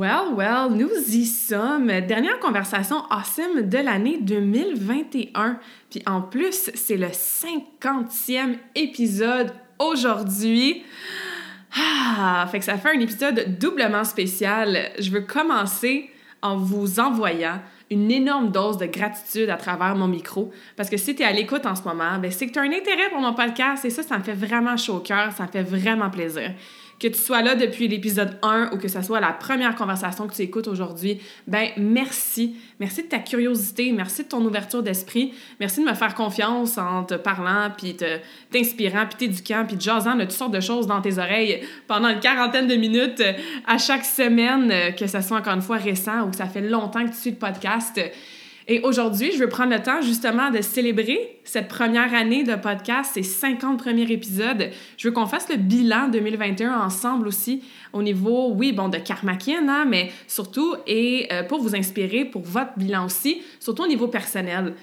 Well, well, nous y sommes. Dernière conversation awesome de l'année 2021. Puis en plus, c'est le 50e épisode aujourd'hui. Ah, fait que ça fait un épisode doublement spécial. Je veux commencer en vous envoyant une énorme dose de gratitude à travers mon micro. Parce que si tu es à l'écoute en ce moment, ben c'est que tu as un intérêt pour mon podcast et ça, ça me fait vraiment chaud au cœur, ça me fait vraiment plaisir que tu sois là depuis l'épisode 1 ou que ce soit la première conversation que tu écoutes aujourd'hui, ben merci. Merci de ta curiosité, merci de ton ouverture d'esprit, merci de me faire confiance en te parlant, puis t'inspirant, puis t'éduquant, puis jasant de toutes sortes de choses dans tes oreilles pendant une quarantaine de minutes à chaque semaine, que ce soit encore une fois récent ou que ça fait longtemps que tu suis le podcast. Et aujourd'hui, je veux prendre le temps justement de célébrer cette première année de podcast, ces 50 premiers épisodes. Je veux qu'on fasse le bilan 2021 ensemble aussi au niveau, oui, bon, de Karmakin, hein, mais surtout, et euh, pour vous inspirer pour votre bilan aussi, surtout au niveau personnel.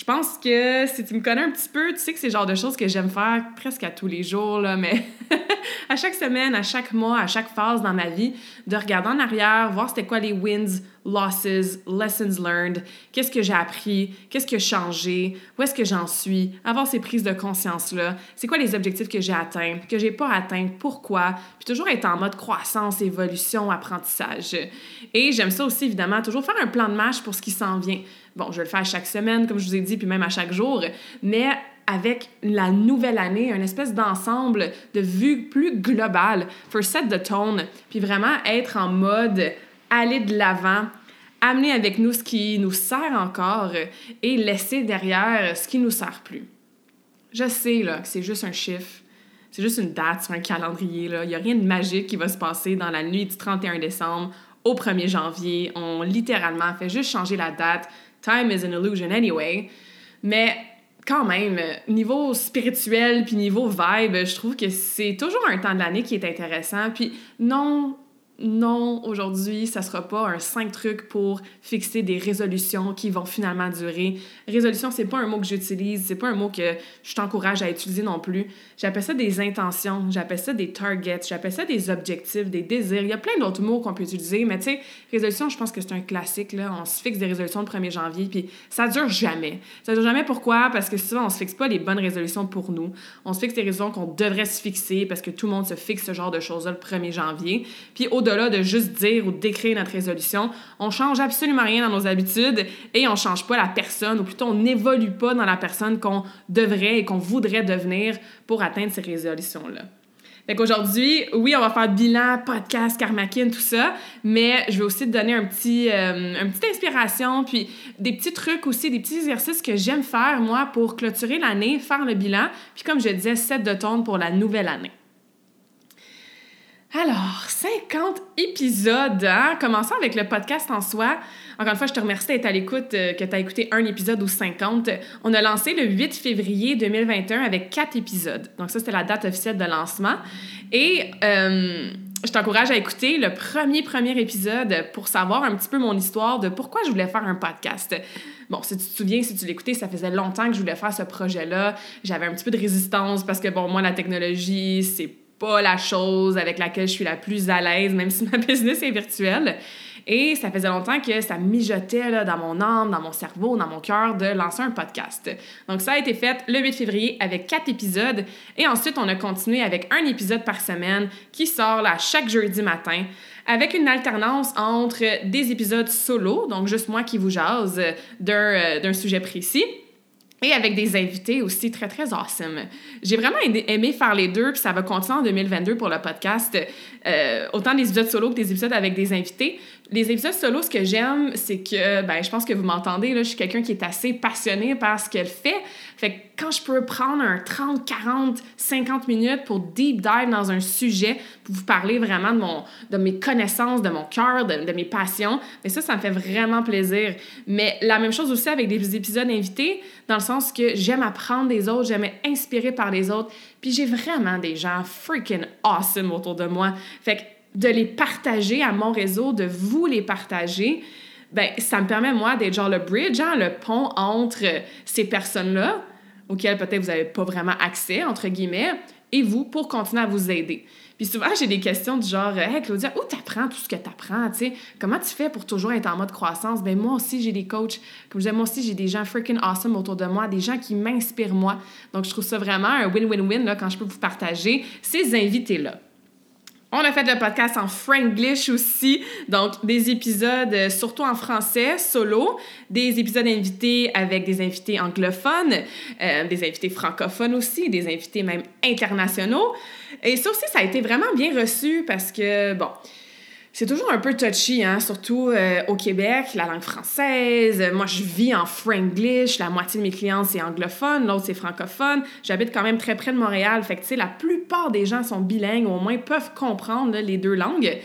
Je pense que si tu me connais un petit peu, tu sais que c'est le genre de choses que j'aime faire presque à tous les jours, là, mais à chaque semaine, à chaque mois, à chaque phase dans ma vie, de regarder en arrière, voir c'était quoi les wins, losses, lessons learned, qu'est-ce que j'ai appris, qu'est-ce qui a changé, où est-ce que j'en suis, avoir ces prises de conscience-là, c'est quoi les objectifs que j'ai atteints, que j'ai pas atteints, pourquoi, puis toujours être en mode croissance, évolution, apprentissage. Et j'aime ça aussi, évidemment, toujours faire un plan de match pour ce qui s'en vient. Bon, je le faire chaque semaine, comme je vous ai dit, puis même à chaque jour, mais avec la nouvelle année, une espèce d'ensemble de vue plus globale for set the tone, puis vraiment être en mode aller de l'avant, amener avec nous ce qui nous sert encore et laisser derrière ce qui nous sert plus. Je sais là que c'est juste un chiffre, c'est juste une date sur un calendrier là, il n'y a rien de magique qui va se passer dans la nuit du 31 décembre au 1er janvier. On littéralement fait juste changer la date time is an illusion anyway. Mais quand même, niveau spirituel puis niveau vibe, je trouve que c'est toujours un temps de l'année qui est intéressant. Puis non, non, aujourd'hui, ça sera pas un 5 trucs pour fixer des résolutions qui vont finalement durer. Résolution, c'est pas un mot que j'utilise, c'est pas un mot que je t'encourage à utiliser non plus. J'appelle ça des intentions, j'appelle ça des targets, j'appelle ça des objectifs, des désirs. Il y a plein d'autres mots qu'on peut utiliser, mais tu sais, résolution, je pense que c'est un classique, là. On se fixe des résolutions le 1er janvier, puis ça dure jamais. Ça dure jamais pourquoi? Parce que souvent, on se fixe pas les bonnes résolutions pour nous. On se fixe des résolutions qu'on devrait se fixer parce que tout le monde se fixe ce genre de choses-là le 1er janvier. Puis au de juste dire ou d'écrire notre résolution. On change absolument rien dans nos habitudes et on change pas la personne, ou plutôt on n'évolue pas dans la personne qu'on devrait et qu'on voudrait devenir pour atteindre ces résolutions-là. Fait qu'aujourd'hui, oui, on va faire bilan, podcast, karmakin, tout ça, mais je vais aussi te donner un petit, euh, une petite inspiration, puis des petits trucs aussi, des petits exercices que j'aime faire, moi, pour clôturer l'année, faire le bilan, puis comme je disais, set de tone pour la nouvelle année. Alors, 50 épisodes, hein? Commençons avec le podcast en soi. Encore une fois, je te remercie d'être à l'écoute, euh, que tu as écouté un épisode ou 50. On a lancé le 8 février 2021 avec quatre épisodes. Donc ça, c'était la date officielle de lancement. Et euh, je t'encourage à écouter le premier, premier épisode pour savoir un petit peu mon histoire de pourquoi je voulais faire un podcast. Bon, si tu te souviens, si tu l'écoutais, ça faisait longtemps que je voulais faire ce projet-là. J'avais un petit peu de résistance parce que, bon, moi, la technologie, c'est pas la chose avec laquelle je suis la plus à l'aise, même si ma business est virtuelle. Et ça faisait longtemps que ça mijotait là, dans mon âme, dans mon cerveau, dans mon cœur de lancer un podcast. Donc ça a été fait le 8 février avec quatre épisodes. Et ensuite, on a continué avec un épisode par semaine qui sort là, chaque jeudi matin avec une alternance entre des épisodes solo, donc juste moi qui vous jase d'un, euh, d'un sujet précis, et avec des invités aussi très, très awesome. J'ai vraiment aimé faire les deux, puis ça va continuer en 2022 pour le podcast, euh, autant des épisodes solo que des épisodes avec des invités. Les épisodes solo, ce que j'aime, c'est que, ben, je pense que vous m'entendez, là, je suis quelqu'un qui est assez passionné par ce qu'elle fait. Fait que quand je peux prendre un 30, 40, 50 minutes pour deep dive dans un sujet, pour vous parler vraiment de, mon, de mes connaissances, de mon cœur, de, de mes passions, mais ça, ça me fait vraiment plaisir. Mais la même chose aussi avec des épisodes invités, dans le sens que j'aime apprendre des autres, j'aime être inspirée par les autres, puis j'ai vraiment des gens freaking awesome autour de moi. Fait que de les partager à mon réseau, de vous les partager, ben ça me permet, moi, d'être genre le bridge, hein, le pont entre ces personnes-là, auxquelles peut-être vous n'avez pas vraiment accès, entre guillemets, et vous, pour continuer à vous aider. Puis souvent, j'ai des questions du genre Hey Claudia, où t'apprends tout ce que t'apprends? Tu sais, comment tu fais pour toujours être en mode croissance? Ben moi aussi, j'ai des coachs. Comme je disais, moi aussi, j'ai des gens freaking awesome autour de moi, des gens qui m'inspirent moi. Donc, je trouve ça vraiment un win-win-win quand je peux vous partager ces invités-là. On a fait le podcast en franglish aussi, donc des épisodes euh, surtout en français, solo, des épisodes invités avec des invités anglophones, euh, des invités francophones aussi, des invités même internationaux. Et ça aussi, ça a été vraiment bien reçu parce que, bon, c'est toujours un peu touchy, hein? surtout euh, au Québec, la langue française. Moi, je vis en franglish, la moitié de mes clients, c'est anglophone, l'autre, c'est francophone. J'habite quand même très près de Montréal, fait que, tu sais, la plupart des gens sont bilingues, au moins peuvent comprendre les deux langues.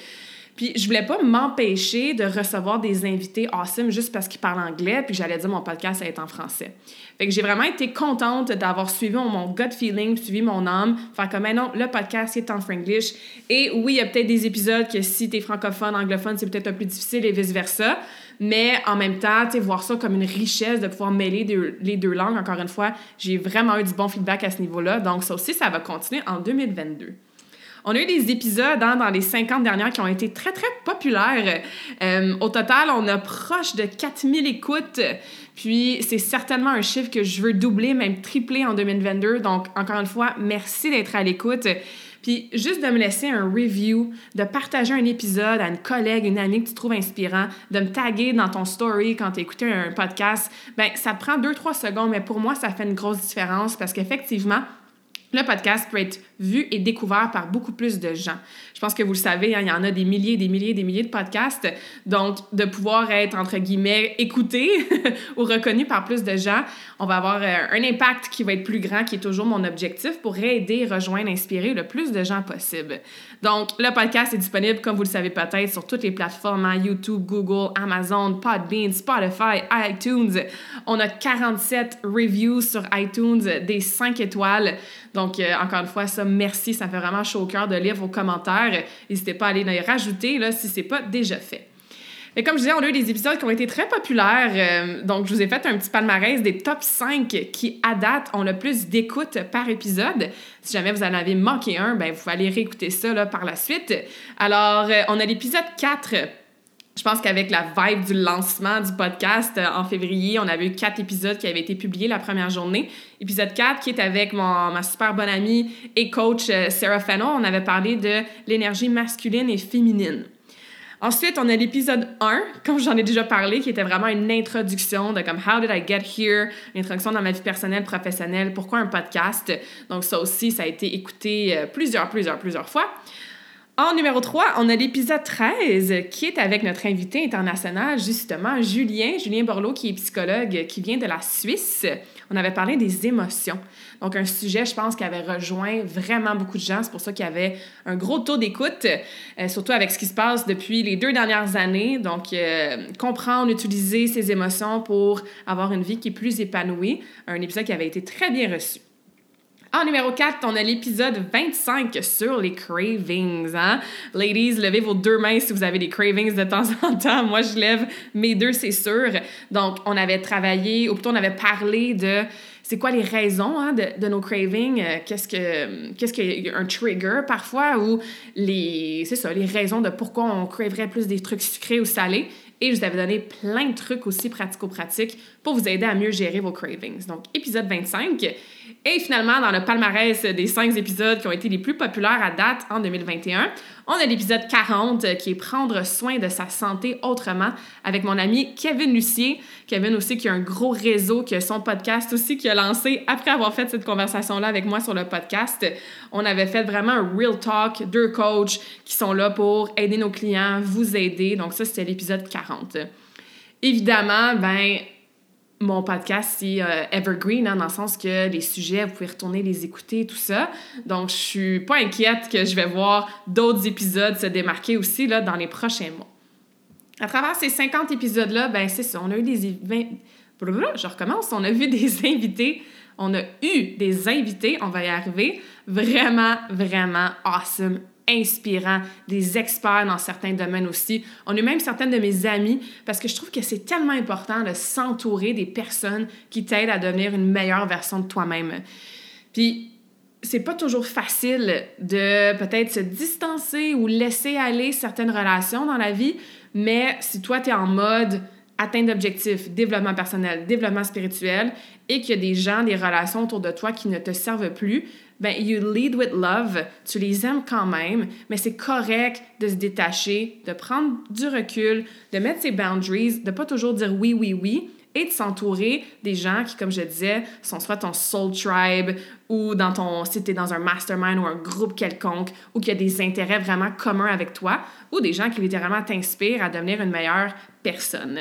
Puis je voulais pas m'empêcher de recevoir des invités awesome juste parce qu'ils parlent anglais, puis j'allais dire mon podcast à être en français. Fait que j'ai vraiment été contente d'avoir suivi mon gut feeling, suivi mon âme, faire comme, non, le podcast est en franglish. Et oui, il y a peut-être des épisodes que si tu es francophone, anglophone, c'est peut-être un peu plus difficile et vice-versa. Mais en même temps, tu sais, voir ça comme une richesse de pouvoir mêler les deux langues, encore une fois, j'ai vraiment eu du bon feedback à ce niveau-là. Donc ça aussi, ça va continuer en 2022. On a eu des épisodes hein, dans les 50 dernières qui ont été très, très populaires. Euh, au total, on a proche de 4000 écoutes. Puis, c'est certainement un chiffre que je veux doubler, même tripler en 2022. Donc, encore une fois, merci d'être à l'écoute. Puis juste de me laisser un review, de partager un épisode à une collègue, une amie que tu trouves inspirant, de me taguer dans ton story quand tu écoutes un podcast, ben ça prend deux, trois secondes, mais pour moi, ça fait une grosse différence parce qu'effectivement, le podcast peut être vu et découvert par beaucoup plus de gens. Je pense que vous le savez, hein, il y en a des milliers, des milliers, des milliers de podcasts. Donc, de pouvoir être, entre guillemets, écouté ou reconnu par plus de gens, on va avoir euh, un impact qui va être plus grand, qui est toujours mon objectif pour aider, rejoindre, inspirer le plus de gens possible. Donc, le podcast est disponible, comme vous le savez peut-être, sur toutes les plateformes, hein, YouTube, Google, Amazon, Podbean, Spotify, iTunes. On a 47 reviews sur iTunes, des 5 étoiles. Donc, euh, encore une fois, ça, merci. Ça fait vraiment chaud au cœur de lire vos commentaires. N'hésitez pas à aller les rajouter là, si ce n'est pas déjà fait. Et comme je disais, on a eu des épisodes qui ont été très populaires. Euh, donc, je vous ai fait un petit palmarès des top 5 qui, à date, ont le plus d'écoute par épisode. Si jamais vous en avez manqué un, ben, vous pouvez aller réécouter ça là, par la suite. Alors, euh, on a l'épisode 4 je pense qu'avec la vibe du lancement du podcast euh, en février, on avait eu quatre épisodes qui avaient été publiés la première journée. Épisode 4 qui est avec mon, ma super bonne amie et coach euh, Sarah Fennell. On avait parlé de l'énergie masculine et féminine. Ensuite, on a l'épisode 1, comme j'en ai déjà parlé, qui était vraiment une introduction de comme How did I get here? Une introduction dans ma vie personnelle, professionnelle, pourquoi un podcast? Donc ça aussi, ça a été écouté euh, plusieurs, plusieurs, plusieurs fois. En numéro 3, on a l'épisode 13 qui est avec notre invité international, justement, Julien, Julien Borloo, qui est psychologue, qui vient de la Suisse. On avait parlé des émotions. Donc, un sujet, je pense, qui avait rejoint vraiment beaucoup de gens. C'est pour ça qu'il y avait un gros taux d'écoute, euh, surtout avec ce qui se passe depuis les deux dernières années. Donc, euh, comprendre, utiliser ses émotions pour avoir une vie qui est plus épanouie. Un épisode qui avait été très bien reçu. En numéro 4, on a l'épisode 25 sur les cravings. Hein? Ladies, levez vos deux mains si vous avez des cravings de temps en temps. Moi, je lève mes deux, c'est sûr. Donc, on avait travaillé, ou plutôt on avait parlé de c'est quoi les raisons hein, de, nos cravings, euh, qu'est-ce que qu'est-ce qu'un trigger parfois ou les c'est ça les raisons de pourquoi on craverait plus des trucs sucrés ou salés et je vous avais donné plein de trucs aussi pratico-pratiques pour vous aider à mieux gérer vos cravings. Donc épisode 25 Et finalement, dans le palmarès des cinq épisodes qui ont été les plus populaires à date en 2021, on a l'épisode 40 euh, qui est Prendre soin de sa santé autrement avec mon ami Kevin Lucier. Kevin aussi qui a un gros réseau, qui a son podcast aussi, qui a lancé après avoir fait cette conversation-là avec moi sur le podcast. On avait fait vraiment un real talk, deux coachs qui sont là pour aider nos clients, vous aider. Donc ça, c'était l'épisode 40. Évidemment, ben mon podcast, c'est euh, evergreen, hein, dans le sens que les sujets, vous pouvez retourner les écouter, tout ça. Donc, je suis pas inquiète que je vais voir d'autres épisodes se démarquer aussi là, dans les prochains mois. À travers ces 50 épisodes-là, ben c'est ça, on a eu des... Je recommence, on a vu des invités, on a eu des invités, on va y arriver, vraiment, vraiment awesome, inspirants, des experts dans certains domaines aussi. On a même certaines de mes amies parce que je trouve que c'est tellement important de s'entourer des personnes qui t'aident à devenir une meilleure version de toi-même. Puis c'est pas toujours facile de peut-être se distancer ou laisser aller certaines relations dans la vie, mais si toi tu es en mode atteinte d'objectifs, développement personnel, développement spirituel et qu'il y a des gens, des relations autour de toi qui ne te servent plus, ben you lead with love, tu les aimes quand même, mais c'est correct de se détacher, de prendre du recul, de mettre ses boundaries, de pas toujours dire oui, oui, oui, et de s'entourer des gens qui, comme je disais, sont soit ton soul tribe ou dans ton, si tu es dans un mastermind ou un groupe quelconque ou qui a des intérêts vraiment communs avec toi ou des gens qui littéralement t'inspirent à devenir une meilleure personne.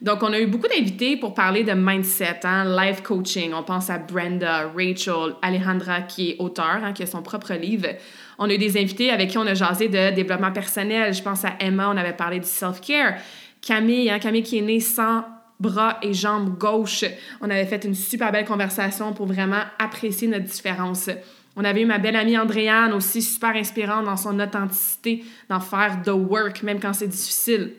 Donc, on a eu beaucoup d'invités pour parler de mindset, hein, life coaching. On pense à Brenda, Rachel, Alejandra, qui est auteur, hein, qui a son propre livre. On a eu des invités avec qui on a jasé de développement personnel. Je pense à Emma, on avait parlé du self-care. Camille, hein, Camille qui est née sans bras et jambes gauche. On avait fait une super belle conversation pour vraiment apprécier notre différence. On avait eu ma belle amie Andréane aussi, super inspirante dans son authenticité, d'en faire the work, même quand c'est difficile.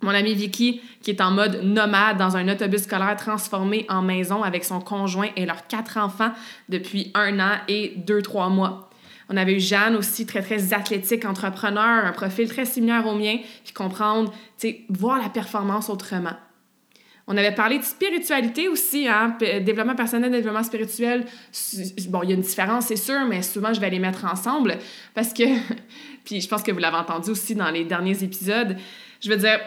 Mon amie Vicky, qui est en mode nomade dans un autobus scolaire transformé en maison avec son conjoint et leurs quatre enfants depuis un an et deux, trois mois. On avait eu Jeanne aussi, très, très athlétique, entrepreneur, un profil très similaire au mien, puis comprendre, tu sais, voir la performance autrement. On avait parlé de spiritualité aussi, hein? développement personnel, développement spirituel. Bon, il y a une différence, c'est sûr, mais souvent, je vais les mettre ensemble parce que, puis je pense que vous l'avez entendu aussi dans les derniers épisodes, je veux dire,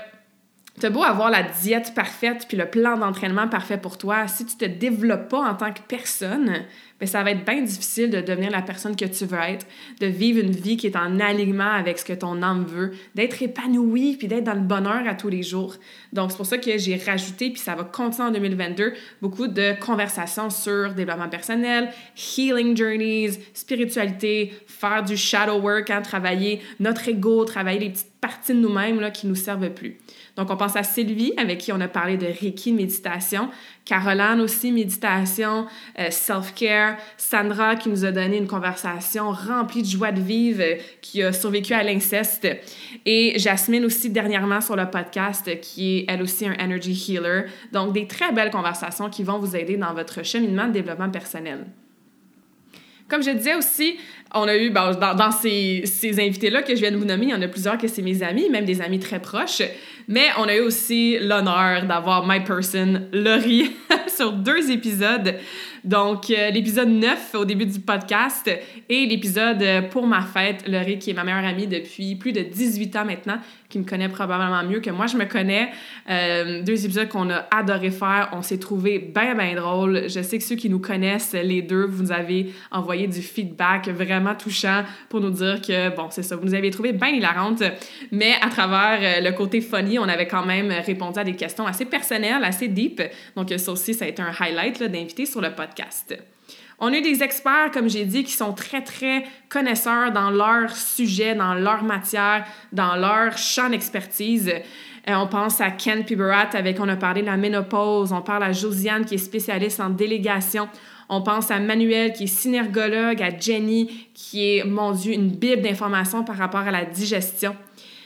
T'as beau avoir la diète parfaite puis le plan d'entraînement parfait pour toi, si tu te développes pas en tant que personne, bien, ça va être bien difficile de devenir la personne que tu veux être, de vivre une vie qui est en alignement avec ce que ton âme veut, d'être épanoui puis d'être dans le bonheur à tous les jours. Donc, c'est pour ça que j'ai rajouté, puis ça va continuer en 2022, beaucoup de conversations sur développement personnel, healing journeys, spiritualité, faire du shadow work, hein, travailler notre ego, travailler les petites parties de nous-mêmes là, qui nous servent plus. Donc, on pense à Sylvie, avec qui on a parlé de Reiki, méditation. Caroline aussi, méditation, euh, self-care. Sandra, qui nous a donné une conversation remplie de joie de vivre, euh, qui a survécu à l'inceste. Et Jasmine aussi, dernièrement sur le podcast, qui est elle aussi un energy healer. Donc, des très belles conversations qui vont vous aider dans votre cheminement de développement personnel. Comme je disais aussi, on a eu, dans, dans, ces, ces invités-là que je viens de vous nommer, il y en a plusieurs que c'est mes amis, même des amis très proches. Mais on a eu aussi l'honneur d'avoir my person, Laurie, sur deux épisodes. Donc, euh, l'épisode 9 au début du podcast et l'épisode euh, pour ma fête, Laurie, qui est ma meilleure amie depuis plus de 18 ans maintenant, qui me connaît probablement mieux que moi je me connais. Euh, deux épisodes qu'on a adoré faire. On s'est trouvé bien, bien drôle. Je sais que ceux qui nous connaissent, les deux, vous avez envoyé du feedback vraiment touchant pour nous dire que, bon, c'est ça, vous nous avez trouvé bien hilarante. Mais à travers le côté funny, on avait quand même répondu à des questions assez personnelles, assez deep. Donc, ça aussi, ça a été un highlight d'inviter sur le podcast. On a eu des experts, comme j'ai dit, qui sont très, très connaisseurs dans leur sujet, dans leur matière, dans leur champ d'expertise. Euh, on pense à Ken Piberat, avec on a parlé de la ménopause. On parle à Josiane, qui est spécialiste en délégation. On pense à Manuel, qui est synergologue, à Jenny, qui est, mon Dieu, une bible d'informations par rapport à la digestion.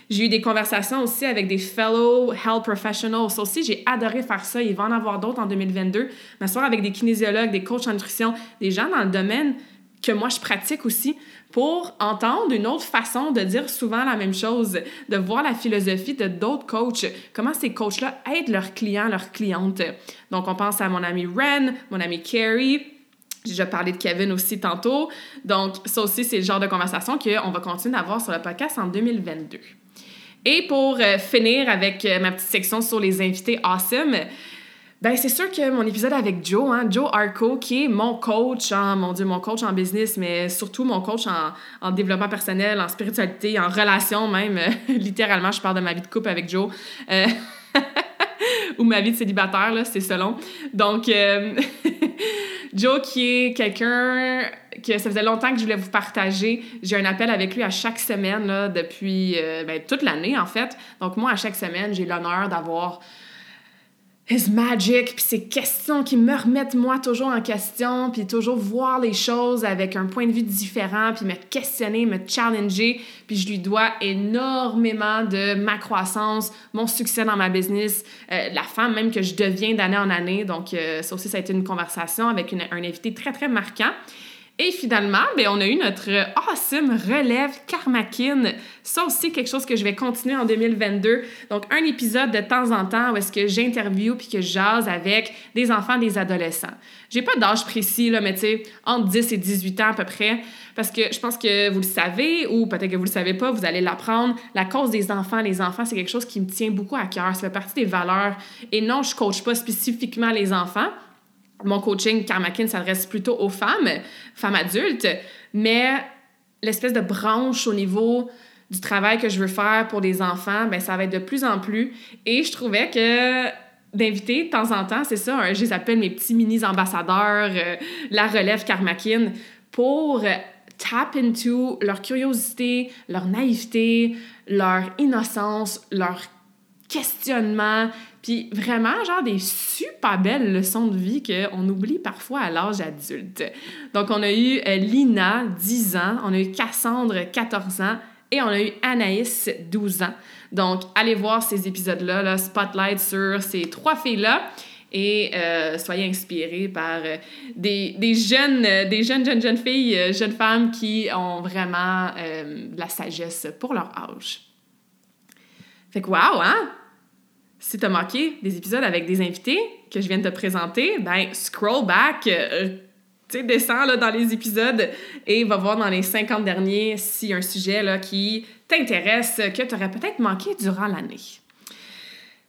J'ai eu des conversations aussi avec des fellow health professionals. Aussi, j'ai adoré faire ça. Il va en avoir d'autres en 2022. M'asseoir avec des kinésiologues, des coachs en nutrition, des gens dans le domaine que moi je pratique aussi pour entendre une autre façon de dire souvent la même chose, de voir la philosophie de d'autres coachs, comment ces coachs-là aident leurs clients, leurs clientes. Donc, on pense à mon ami Ren, mon ami Carrie, J'ai déjà parlé de Kevin aussi tantôt. Donc, ça aussi, c'est le genre de conversation qu'on va continuer d'avoir sur le podcast en 2022. Et pour euh, finir avec euh, ma petite section sur les invités awesome, ben c'est sûr que mon épisode avec Joe, hein, Joe Arco, qui est mon coach en, mon Dieu, mon coach en business, mais surtout mon coach en, en développement personnel, en spiritualité, en relation même. littéralement, je parle de ma vie de couple avec Joe. Euh, ou ma vie de célibataire, là, c'est selon. Donc, Joe, qui est quelqu'un que ça faisait longtemps que je voulais vous partager. J'ai un appel avec lui à chaque semaine, là, depuis euh, ben, toute l'année, en fait. Donc, moi, à chaque semaine, j'ai l'honneur d'avoir his magic, puis ces questions qui me remettent moi toujours en question, puis toujours voir les choses avec un point de vue différent, puis me questionner, me challenger, puis je lui dois énormément de ma croissance, mon succès dans ma business, euh, la femme même que je deviens d'année en année. Donc euh, ça aussi, ça a été une conversation avec un invité très, très marquant. Et finalement, ben, on a eu notre awesome relève Karmakin. Ça aussi, quelque chose que je vais continuer en 2022. Donc, un épisode de temps en temps où est-ce que j'interview puis que je jase avec des enfants, des adolescents. J'ai pas d'âge précis, là, mais tu sais, entre 10 et 18 ans à peu près. Parce que je pense que vous le savez, ou peut-être que vous le savez pas, vous allez l'apprendre. La cause des enfants, les enfants, c'est quelque chose qui me tient beaucoup à cœur. Ça fait partie des valeurs. Et non, je coach pas spécifiquement les enfants mon coaching Karmakin s'adresse plutôt aux femmes, femmes adultes, mais l'espèce de branche au niveau du travail que je veux faire pour les enfants, ben ça va être de plus en plus. Et je trouvais que d'inviter de temps en temps, c'est ça, je les appelle mes petits mini-ambassadeurs, euh, la relève Karmakin, pour tap into leur curiosité, leur naïveté, leur innocence, leur questionnement, puis vraiment, genre des super belles leçons de vie qu'on oublie parfois à l'âge adulte. Donc, on a eu euh, Lina, 10 ans, on a eu Cassandre, 14 ans, et on a eu Anaïs, 12 ans. Donc, allez voir ces épisodes-là, là, spotlight sur ces trois filles-là et euh, soyez inspirés par euh, des, des, jeunes, des jeunes, jeunes, jeunes filles, jeunes femmes qui ont vraiment de la sagesse pour leur âge. Fait que wow, hein? Si tu as manqué des épisodes avec des invités que je viens de te présenter, ben scroll back, euh, tu descends là, dans les épisodes et va voir dans les 50 derniers s'il y a un sujet là, qui t'intéresse, que tu aurais peut-être manqué durant l'année.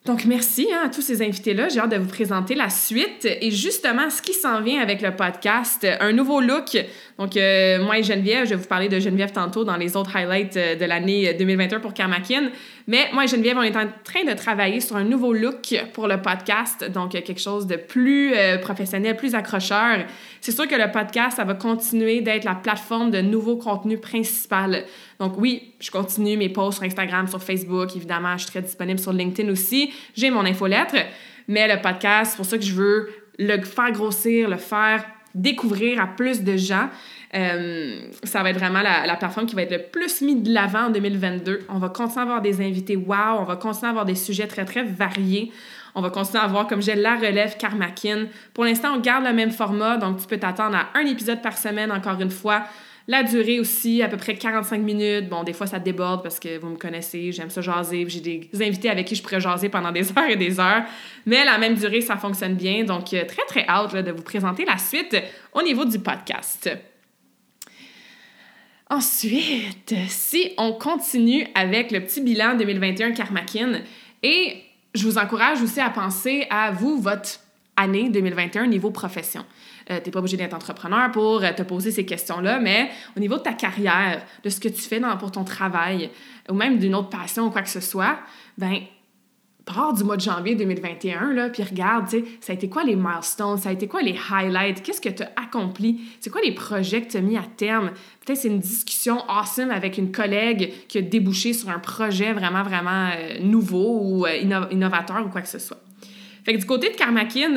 Donc, merci hein, à tous ces invités-là. J'ai hâte de vous présenter la suite et justement ce qui s'en vient avec le podcast, un nouveau look. Donc, euh, moi et Geneviève, je vais vous parler de Geneviève tantôt dans les autres highlights euh, de l'année 2021 pour Karmakin. Mais moi et Geneviève, on est en train de travailler sur un nouveau look pour le podcast. Donc, quelque chose de plus euh, professionnel, plus accrocheur. C'est sûr que le podcast, ça va continuer d'être la plateforme de nouveaux contenus principal. Donc oui, je continue mes posts sur Instagram, sur Facebook, évidemment, je suis très disponible sur LinkedIn aussi. J'ai mon infolettre, mais le podcast, c'est pour ça que je veux le faire grossir, le faire découvrir à plus de gens. Euh, ça va être vraiment la, la, plateforme qui va être le plus mise de l'avant en 2022. On va continuer à avoir des invités wow, on va continuer à avoir des sujets très, très variés. On va continuer à voir comme j'ai la relève Karmakin. Pour l'instant, on garde le même format, donc tu peux t'attendre à un épisode par semaine, encore une fois. La durée aussi, à peu près 45 minutes. Bon, des fois, ça déborde parce que vous me connaissez, j'aime ça jaser. J'ai des invités avec qui je pourrais jaser pendant des heures et des heures. Mais la même durée, ça fonctionne bien. Donc, euh, très, très hâte de vous présenter la suite au niveau du podcast. Ensuite, si on continue avec le petit bilan 2021 Karmakin, et je vous encourage aussi à penser à vous, votre année 2021 niveau profession. Euh, tu n'es pas obligé d'être entrepreneur pour euh, te poser ces questions-là, mais au niveau de ta carrière, de ce que tu fais pour ton travail, ou même d'une autre passion ou quoi que ce soit, ben pars du mois de janvier 2021, là, puis regarde, ça a été quoi les milestones, ça a été quoi les highlights, qu'est-ce que tu as accompli, c'est quoi les projets que tu as mis à terme? Peut-être c'est une discussion awesome avec une collègue qui a débouché sur un projet vraiment, vraiment euh, nouveau ou innovateur ou quoi que ce soit. Fait que du côté de Karmakin,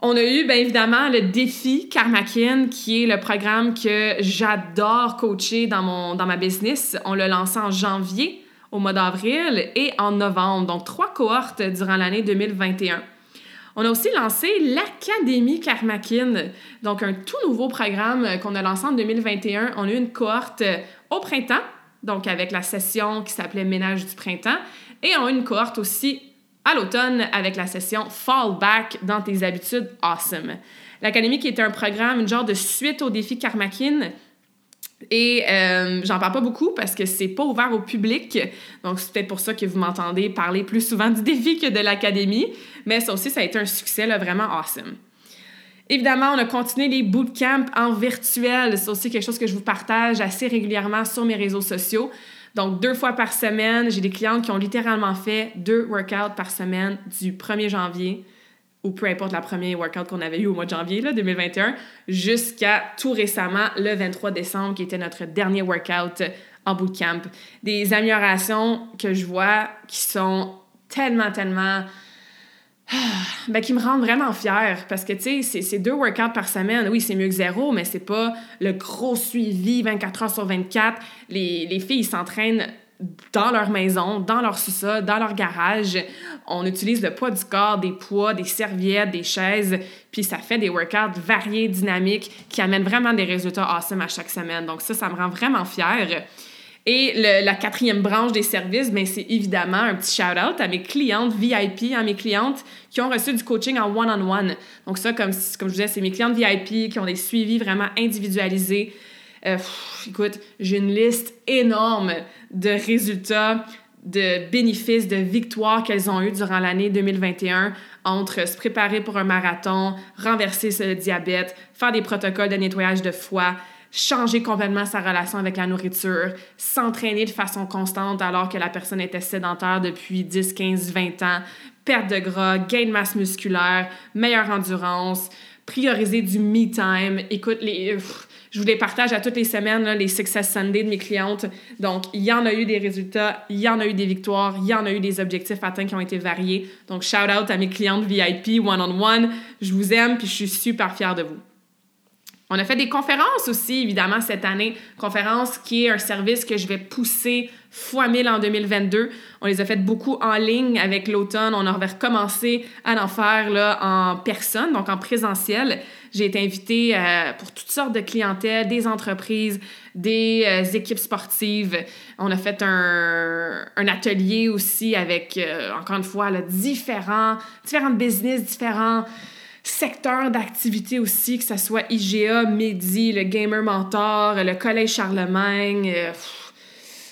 on a eu, bien évidemment, le défi Karmakin, qui est le programme que j'adore coacher dans, mon, dans ma business. On l'a lancé en janvier, au mois d'avril et en novembre. Donc, trois cohortes durant l'année 2021. On a aussi lancé l'Académie Karmakin, donc un tout nouveau programme qu'on a lancé en 2021. On a eu une cohorte au printemps, donc avec la session qui s'appelait Ménage du printemps, et on a eu une cohorte aussi à l'automne avec la session Fall Back dans tes habitudes awesome. L'académie qui était un programme, une genre de suite au défi Karmakin. Et euh, j'en parle pas beaucoup parce que c'est pas ouvert au public. Donc, c'est peut-être pour ça que vous m'entendez parler plus souvent du défi que de l'académie. Mais ça aussi, ça a été un succès vraiment awesome. Évidemment, on a continué les bootcamps en virtuel. C'est aussi quelque chose que je vous partage assez régulièrement sur mes réseaux sociaux. Donc, deux fois par semaine, j'ai des clientes qui ont littéralement fait deux workouts par semaine du 1er janvier ou peu importe la première workout qu'on avait eu au mois de janvier là, 2021, jusqu'à tout récemment, le 23 décembre, qui était notre dernier workout en bootcamp. Des améliorations que je vois qui sont tellement, tellement ben, qui me rendent vraiment fière parce que, tu sais, c'est deux workouts par semaine. Oui, c'est mieux que zéro, mais c'est pas le gros suivi 24 heures sur 24. Les, les filles s'entraînent dans leur maison, dans leur sous-sol, dans leur garage. On utilise le poids du corps, des poids, des serviettes, des chaises, puis ça fait des workouts variés, dynamiques, qui amènent vraiment des résultats awesome à chaque semaine. Donc ça, ça me rend vraiment fière. Et la quatrième branche des services, ben, c'est évidemment un petit shout-out à mes clientes VIP, à mes clientes qui ont reçu du coaching en one-on-one. Donc ça, comme, comme je disais, c'est mes clientes VIP qui ont des suivis vraiment individualisés. Euh, écoute, j'ai une liste énorme de résultats, de bénéfices, de victoires qu'elles ont eues durant l'année 2021 entre se préparer pour un marathon, renverser ce diabète, faire des protocoles de nettoyage de foie, changer complètement sa relation avec la nourriture, s'entraîner de façon constante alors que la personne était sédentaire depuis 10, 15, 20 ans, perte de gras, gain de masse musculaire, meilleure endurance, prioriser du me time. Écoute, les, je vous les partage à toutes les semaines, les Success Sunday de mes clientes. Donc, il y en a eu des résultats, il y en a eu des victoires, il y en a eu des objectifs atteints qui ont été variés. Donc, shout out à mes clientes VIP one-on-one. Je vous aime puis je suis super fière de vous. On a fait des conférences aussi, évidemment, cette année. Conférence qui est un service que je vais pousser fois mille en 2022. On les a faites beaucoup en ligne avec l'automne. On aurait recommencé à en faire là, en personne, donc en présentiel. J'ai été invitée euh, pour toutes sortes de clientèles, des entreprises, des euh, équipes sportives. On a fait un, atelier aussi avec, euh, encore une fois, là, différents, différents business, différents secteurs d'activité aussi, que ce soit IGA, Medi, le Gamer Mentor, le Collège Charlemagne.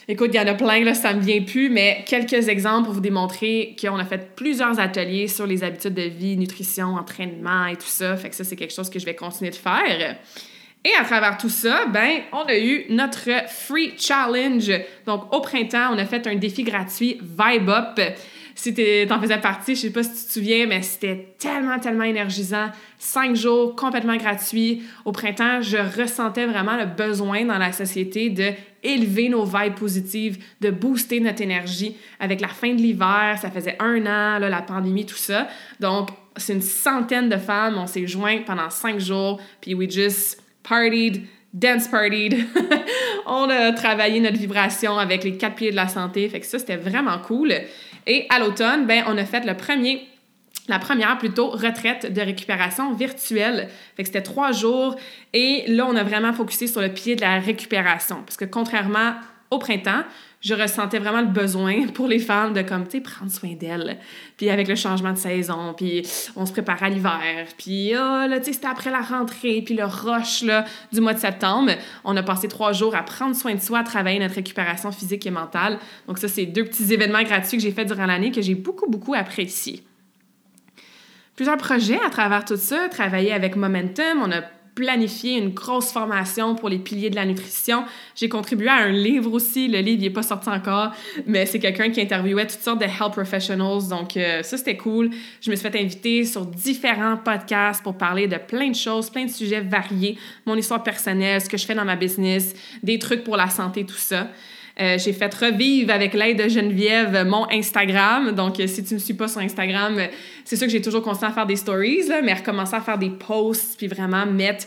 Écoute, il y en a plein, là, ça me vient plus, mais quelques exemples pour vous démontrer qu'on a fait plusieurs ateliers sur les habitudes de vie, nutrition, entraînement et tout ça. Fait que ça, c'est quelque chose que je vais continuer de faire. Et à travers tout ça, ben, on a eu notre Free Challenge. Donc, au printemps, on a fait un défi gratuit Vibe Up si t'en faisais partie, je sais pas si tu te souviens, mais c'était tellement, tellement énergisant. Cinq jours complètement gratuits. Au printemps, je ressentais vraiment le besoin dans la société de élever nos vibes positives, de booster notre énergie. Avec la fin de l'hiver, ça faisait un an, la pandémie, tout ça. Donc, c'est une centaine de femmes. On s'est joints pendant cinq jours, puis we just partied, dance partied. on a travaillé notre vibration avec les quatre pieds de la santé. Fait que ça, c'était vraiment cool. Et à l'automne, ben, on a fait le la première plutôt retraite de récupération virtuelle. C'était trois jours et là on a vraiment focusé sur le pied de la récupération parce que contrairement au printemps, je ressentais vraiment le besoin pour les femmes de comme, tu prendre soin d'elles. Puis avec le changement de saison, puis on se prépare à l'hiver. Puis oh, là, c'était après la rentrée, puis le rush là, du mois de septembre. On a passé trois jours à prendre soin de soi, à travailler notre récupération physique et mentale. Donc ça, c'est deux petits événements gratuits que j'ai faits durant l'année que j'ai beaucoup, beaucoup appréciés plusieurs projets à travers tout ça. Travailler avec Momentum, on a planifier une grosse formation pour les piliers de la nutrition. J'ai contribué à un livre aussi. Le livre n'est pas sorti encore, mais c'est quelqu'un qui interviewait toutes sortes de health professionals. Donc, euh, ça, c'était cool. Je me suis fait inviter sur différents podcasts pour parler de plein de choses, plein de sujets variés. Mon histoire personnelle, ce que je fais dans ma business, des trucs pour la santé, tout ça. Euh, j'ai fait revivre avec l'aide de Geneviève mon Instagram. Donc, euh, si tu ne me suis pas sur Instagram, euh, c'est sûr que j'ai toujours continué à faire des stories, là, mais recommencer à faire des posts puis vraiment mettre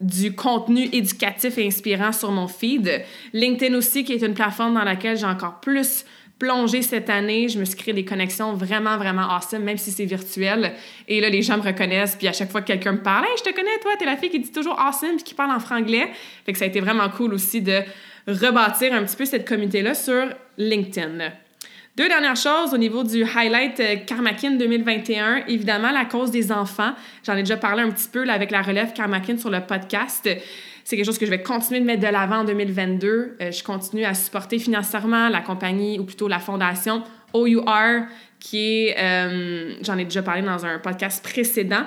du contenu éducatif et inspirant sur mon feed. LinkedIn aussi, qui est une plateforme dans laquelle j'ai encore plus plongé cette année. Je me suis créé des connexions vraiment, vraiment awesome, même si c'est virtuel. Et là, les gens me reconnaissent. Puis à chaque fois que quelqu'un me parle, hey, je te connais, toi, t'es la fille qui dit toujours awesome puis qui parle en franglais. Fait que ça a été vraiment cool aussi de rebâtir un petit peu cette communauté-là sur LinkedIn. Deux dernières choses au niveau du highlight euh, Karmakin 2021. Évidemment, la cause des enfants. J'en ai déjà parlé un petit peu avec la relève Karmakin sur le podcast. C'est quelque chose que je vais continuer de mettre de l'avant en 2022. Euh, je continue à supporter financièrement la compagnie, ou plutôt la fondation OUR, qui est, euh, j'en ai déjà parlé dans un podcast précédent,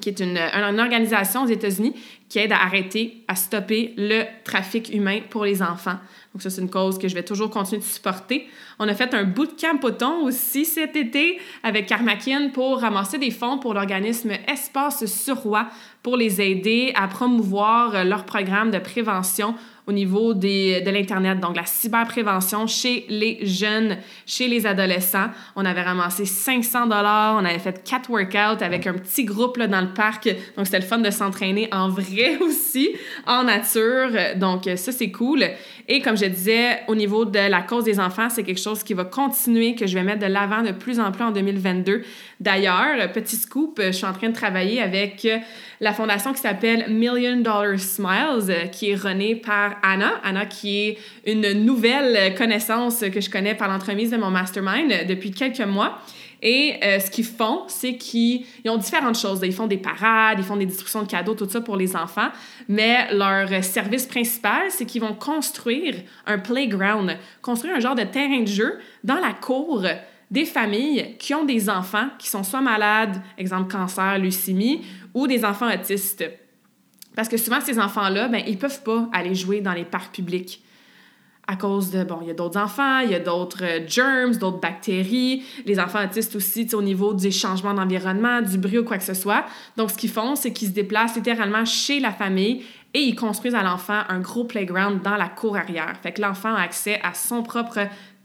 qui est une organisation aux États-Unis qui aide à arrêter, à stopper le trafic humain pour les enfants. Donc ça, c'est une cause que je vais toujours continuer de supporter. On a fait un bootcamp au aussi cet été avec Karmakin pour ramasser des fonds pour l'organisme Espace sur Roi pour les aider à promouvoir leur programme de prévention au niveau des, de l'Internet, donc la cyberprévention chez les jeunes, chez les adolescents. On avait ramassé 500 dollars, on avait fait quatre workouts avec un petit groupe là, dans le parc, donc c'était le fun de s'entraîner en vrai aussi, en nature, donc ça c'est cool. Et comme je disais, au niveau de la cause des enfants, c'est quelque chose qui va continuer, que je vais mettre de l'avant de plus en plus en 2022. D'ailleurs, petit scoop, je suis en train de travailler avec la fondation qui s'appelle Million Dollar Smiles, qui est renée Anna. Anna, qui est une nouvelle connaissance que je connais par l'entremise de mon mastermind depuis quelques mois. Et euh, ce qu'ils font, c'est qu'ils ont différentes choses. Ils font des parades, ils font des distributions de cadeaux, tout ça pour les enfants. Mais leur service principal, c'est qu'ils vont construire un playground, construire un genre de terrain de jeu dans la cour des familles qui ont des enfants qui sont soit malades, exemple cancer, leucémie, ou des enfants autistes. Parce que souvent, ces enfants-là, ben, ils peuvent pas aller jouer dans les parcs publics à cause de, bon, il y a d'autres enfants, il y a d'autres euh, germs, d'autres bactéries, les enfants autistes aussi, au niveau des changements d'environnement, du bruit ou quoi que ce soit. Donc, ce qu'ils font, c'est qu'ils se déplacent littéralement chez la famille et ils construisent à l'enfant un gros playground dans la cour arrière. Fait que l'enfant a accès à son propre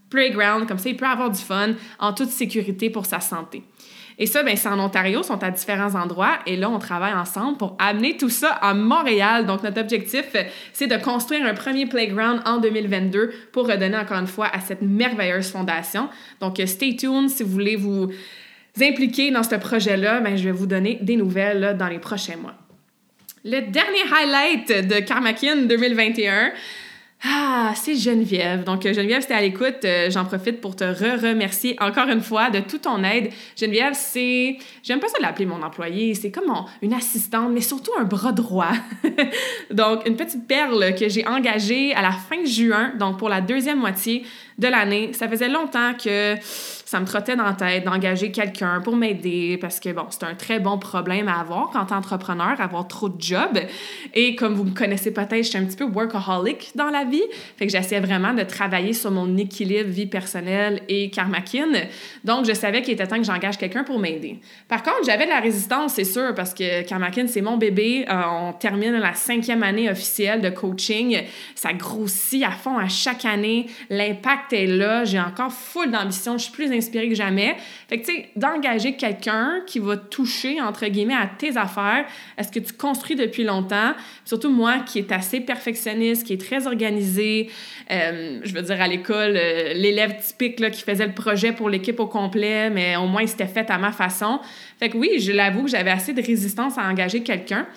playground, comme ça, il peut avoir du fun en toute sécurité pour sa santé. Et ça, ben, c'est en Ontario, sont à différents endroits. Et là, on travaille ensemble pour amener tout ça à Montréal. Donc, notre objectif, c'est de construire un premier playground en 2022 pour redonner encore une fois à cette merveilleuse fondation. Donc, stay tuned si vous voulez vous impliquer dans ce projet-là. Ben, je vais vous donner des nouvelles dans les prochains mois. Le dernier highlight de Karmakin 2021, ah, c'est Geneviève. Donc, euh, Geneviève, c'était à l'écoute. Euh, j'en profite pour te re-remercier encore une fois de toute ton aide. Geneviève, c'est. J'aime pas ça l'appeler mon employé. C'est comme une assistante, mais surtout un bras droit. donc, une petite perle que j'ai engagée à la fin juin, donc pour la deuxième moitié de l'année. Ça faisait longtemps que ça me trottait dans la tête d'engager quelqu'un pour m'aider parce que, bon, c'est un très bon problème à avoir quand entrepreneur, avoir trop de jobs. Et comme vous me connaissez peut-être, je suis un petit peu workaholic dans la vie. Fait que j'essayais vraiment de travailler sur mon équilibre vie personnelle et karmakin. Donc, je savais qu'il était temps que j'engage quelqu'un pour m'aider. Par contre, j'avais de la résistance, c'est sûr, parce que karmakin, c'est mon bébé. Euh, on termine la cinquième année officielle de coaching. Ça grossit à fond à chaque année. L'impact est là. J'ai encore full d'ambition. Je suis plus inspirée que jamais. Fait que, tu sais, d'engager quelqu'un qui va toucher, entre guillemets, à tes affaires, est-ce que tu construis depuis longtemps? Surtout moi, qui est assez perfectionniste, qui est très organisé. Euh, je veux dire, à l'école, euh, l'élève typique là, qui faisait le projet pour l'équipe au complet, mais au moins, c'était fait à ma façon. Fait que oui, je l'avoue que j'avais assez de résistance à engager quelqu'un.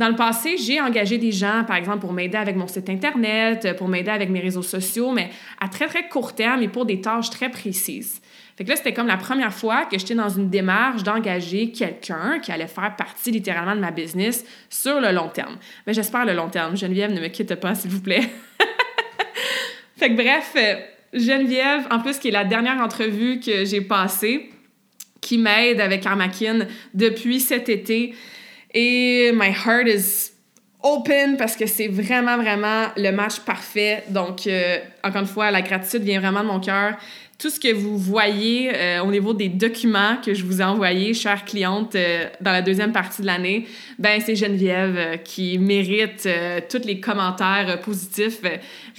Dans le passé, j'ai engagé des gens, par exemple, pour m'aider avec mon site Internet, pour m'aider avec mes réseaux sociaux, mais à très, très court terme et pour des tâches très précises. Fait que là, c'était comme la première fois que j'étais dans une démarche d'engager quelqu'un qui allait faire partie littéralement de ma business sur le long terme. Mais j'espère le long terme. Geneviève, ne me quitte pas, s'il vous plaît. fait que bref, Geneviève, en plus, qui est la dernière entrevue que j'ai passée, qui m'aide avec Armakin depuis cet été. Et my heart is open parce que c'est vraiment, vraiment le match parfait. Donc, euh, encore une fois, la gratitude vient vraiment de mon cœur tout ce que vous voyez euh, au niveau des documents que je vous ai envoyés, chère cliente, euh, dans la deuxième partie de l'année, ben c'est Geneviève euh, qui mérite tous les commentaires positifs.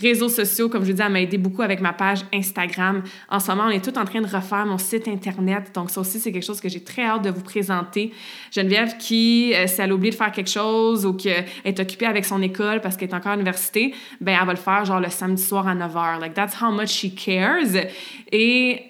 réseaux sociaux, comme je dis, elle m'a aidé beaucoup avec ma page Instagram. En ce moment, on est tout en train de refaire mon site Internet. Donc, ça aussi, c'est quelque chose que j'ai très hâte de vous présenter. Geneviève qui, si elle a oublié de faire quelque chose ou qu'elle est occupée avec son école parce qu'elle est encore à l'université, ben elle va le faire genre le samedi soir à 9h. Like, that's how much she cares et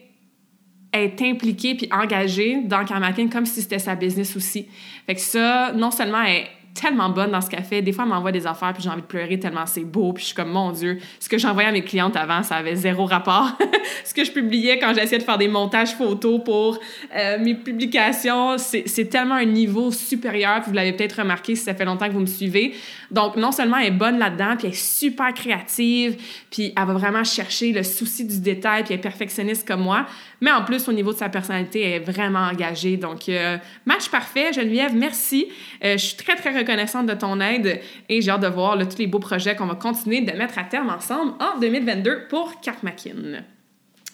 être impliquée puis engagée dans Karmakin comme si c'était sa business aussi. Fait que ça, non seulement elle tellement bonne dans ce qu'elle fait. Des fois, elle m'envoie des affaires, puis j'ai envie de pleurer tellement c'est beau, puis je suis comme, mon Dieu, ce que j'envoyais à mes clientes avant, ça avait zéro rapport. ce que je publiais quand j'essayais de faire des montages photos pour euh, mes publications, c'est tellement un niveau supérieur, vous l'avez peut-être remarqué si ça fait longtemps que vous me suivez. Donc, non seulement elle est bonne là-dedans, puis elle est super créative, puis elle va vraiment chercher le souci du détail, puis elle est perfectionniste comme moi, mais en plus, au niveau de sa personnalité, elle est vraiment engagée. Donc, euh, match parfait, Geneviève, merci. Euh, je suis très, très reconnaissante de ton aide et j'ai hâte de voir tous les beaux projets qu'on va continuer de mettre à terme ensemble en 2022 pour Carmackin.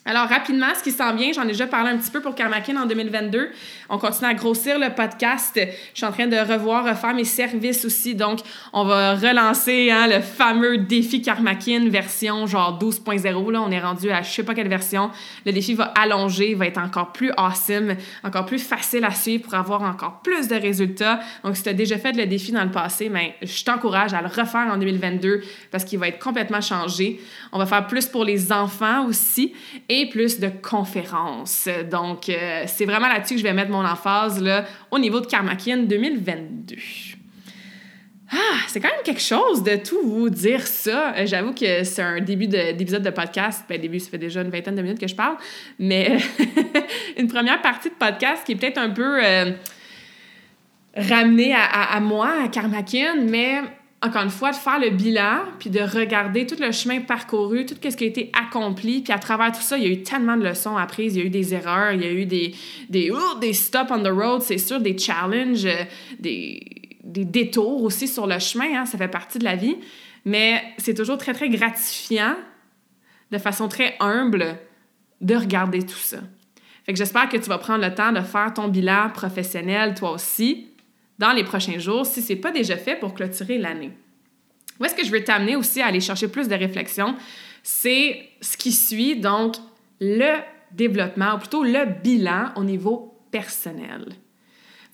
Alors, rapidement, ce qui s'en vient, j'en ai déjà parlé un petit peu pour Karmakin en 2022. On continue à grossir le podcast. Je suis en train de revoir, refaire mes services aussi. Donc, on va relancer hein, le fameux défi Karmakin version genre 12.0. Là, on est rendu à je sais pas quelle version. Le défi va allonger, va être encore plus awesome, encore plus facile à suivre pour avoir encore plus de résultats. Donc, si tu as déjà fait le défi dans le passé, ben, je t'encourage à le refaire en 2022 parce qu'il va être complètement changé. On va faire plus pour les enfants aussi. Plus de conférences. Donc, euh, c'est vraiment là-dessus que je vais mettre mon emphase là, au niveau de Karmakin 2022. Ah, c'est quand même quelque chose de tout vous dire ça. Euh, j'avoue que c'est un début d'épisode de, podcast. Ben, début, ça fait déjà une vingtaine de minutes que je parle. Mais une première partie de podcast qui est peut-être un peu euh, ramenée à, à, moi, à Karmakin, mais encore une fois, de faire le bilan, puis de regarder tout le chemin parcouru, tout ce qui a été accompli, puis à travers tout ça, il y a eu tellement de leçons apprises, il y a eu des erreurs, il y a eu des, des, des stops on the road, c'est sûr, des challenges, euh, des, des détours aussi sur le chemin, hein, ça fait partie de la vie, mais c'est toujours très, très gratifiant, de façon très humble, de regarder tout ça. Fait que j'espère que tu vas prendre le temps de faire ton bilan professionnel, toi aussi, dans les prochains jours si ce n'est pas déjà fait pour clôturer l'année. Où est-ce que je veux t'amener aussi à aller chercher plus de réflexion? C'est ce qui suit, donc le développement, ou plutôt le bilan au niveau personnel.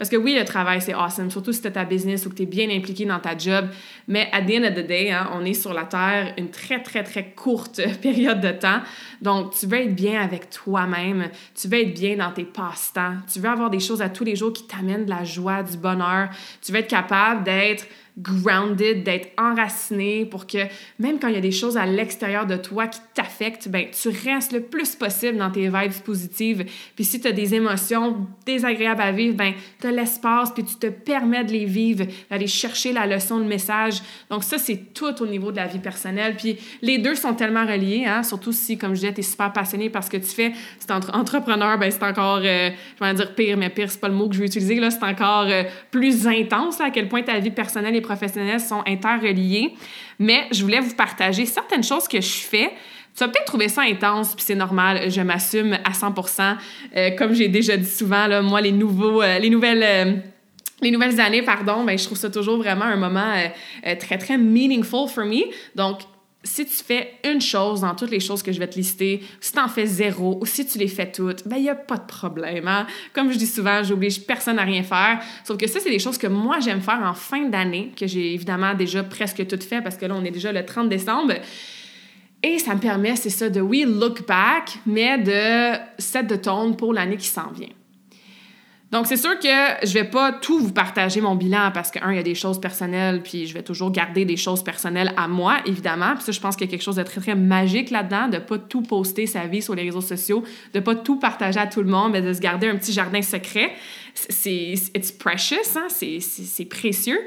Parce que oui, le travail, c'est awesome, surtout si tu ta business ou que tu es bien impliqué dans ta job. Mais at the end of the day, hein, on est sur la Terre une très, très, très courte période de temps. Donc, tu veux être bien avec toi-même. Tu veux être bien dans tes passe-temps. Tu veux avoir des choses à tous les jours qui t'amènent de la joie, du bonheur. Tu veux être capable d'être grounded, d'être enraciné pour que même quand il y a des choses à l'extérieur de toi qui t'affectent, ben tu restes le plus possible dans tes vibes positives. Puis si tu as des émotions désagréables à vivre, ben tu as l'espace puis tu te permets de les vivre, d'aller chercher la leçon, le message. Donc ça c'est tout au niveau de la vie personnelle. Puis les deux sont tellement reliés, hein? surtout si comme je disais, tu es super passionné parce que tu fais, c'est entre entrepreneur, ben c'est encore euh, je vais dire pire, mais pire c'est pas le mot que je vais utiliser là, c'est encore euh, plus intense à quel point ta vie personnelle est professionnels sont interreliés. Mais je voulais vous partager certaines choses que je fais. Tu vas peut-être trouver ça intense, puis c'est normal, je m'assume à 100 euh, Comme j'ai déjà dit souvent, moi, les, nouveaux, euh, les nouvelles... Euh, les nouvelles années, pardon, ben, je trouve ça toujours vraiment un moment très, très meaningful for me. Donc, si tu fais une chose dans toutes les choses que je vais te lister, si tu en fais zéro ou si tu les fais toutes, ben il n'y a pas de problème. Hein? Comme je dis souvent, j'oblige personne à rien faire. Sauf que ça, c'est des choses que moi, j'aime faire en fin d'année, que j'ai évidemment déjà presque toutes fait parce que là, on est déjà le 30 décembre. Et ça me permet, c'est ça, de oui, look back, mais de set de tone pour l'année qui s'en vient. Donc, c'est sûr que je vais pas tout vous partager mon bilan parce que, un, il y a des choses personnelles, puis je vais toujours garder des choses personnelles à moi, évidemment. Puis ça, je pense qu'il y a quelque chose de très, très magique là-dedans, de pas tout poster sa vie sur les réseaux sociaux, de pas tout partager à tout le monde, mais de se garder un petit jardin secret. C'est, it's precious, hein? c'est précieux.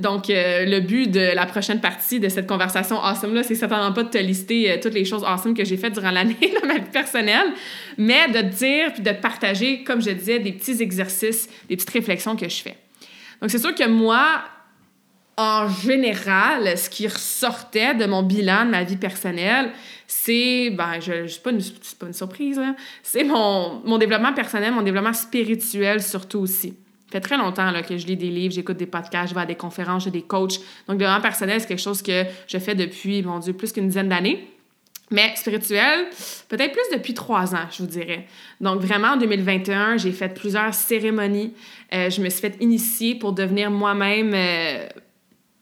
Donc, euh, le but de la prochaine partie de cette conversation awesome-là, c'est certainement pas de te lister euh, toutes les choses awesome que j'ai faites durant l'année dans ma vie personnelle, mais de te dire puis de te partager, comme je disais, des petits exercices, des petites réflexions que je fais. Donc, c'est sûr que moi, en général, ce qui ressortait de mon bilan de ma vie personnelle, c'est, ben, je, je pas, une, pas une surprise, c'est mon, mon développement personnel, mon développement spirituel surtout aussi. Fait très longtemps là, que je lis des livres, j'écoute des podcasts, je vais à des conférences, j'ai des coachs. Donc, développement personnel, c'est quelque chose que je fais depuis, mon Dieu, plus qu'une dizaine d'années. Mais spirituel, peut-être plus depuis trois ans, je vous dirais. Donc, vraiment, en 2021, j'ai fait plusieurs cérémonies. Euh, je me suis fait initier pour devenir moi-même, euh,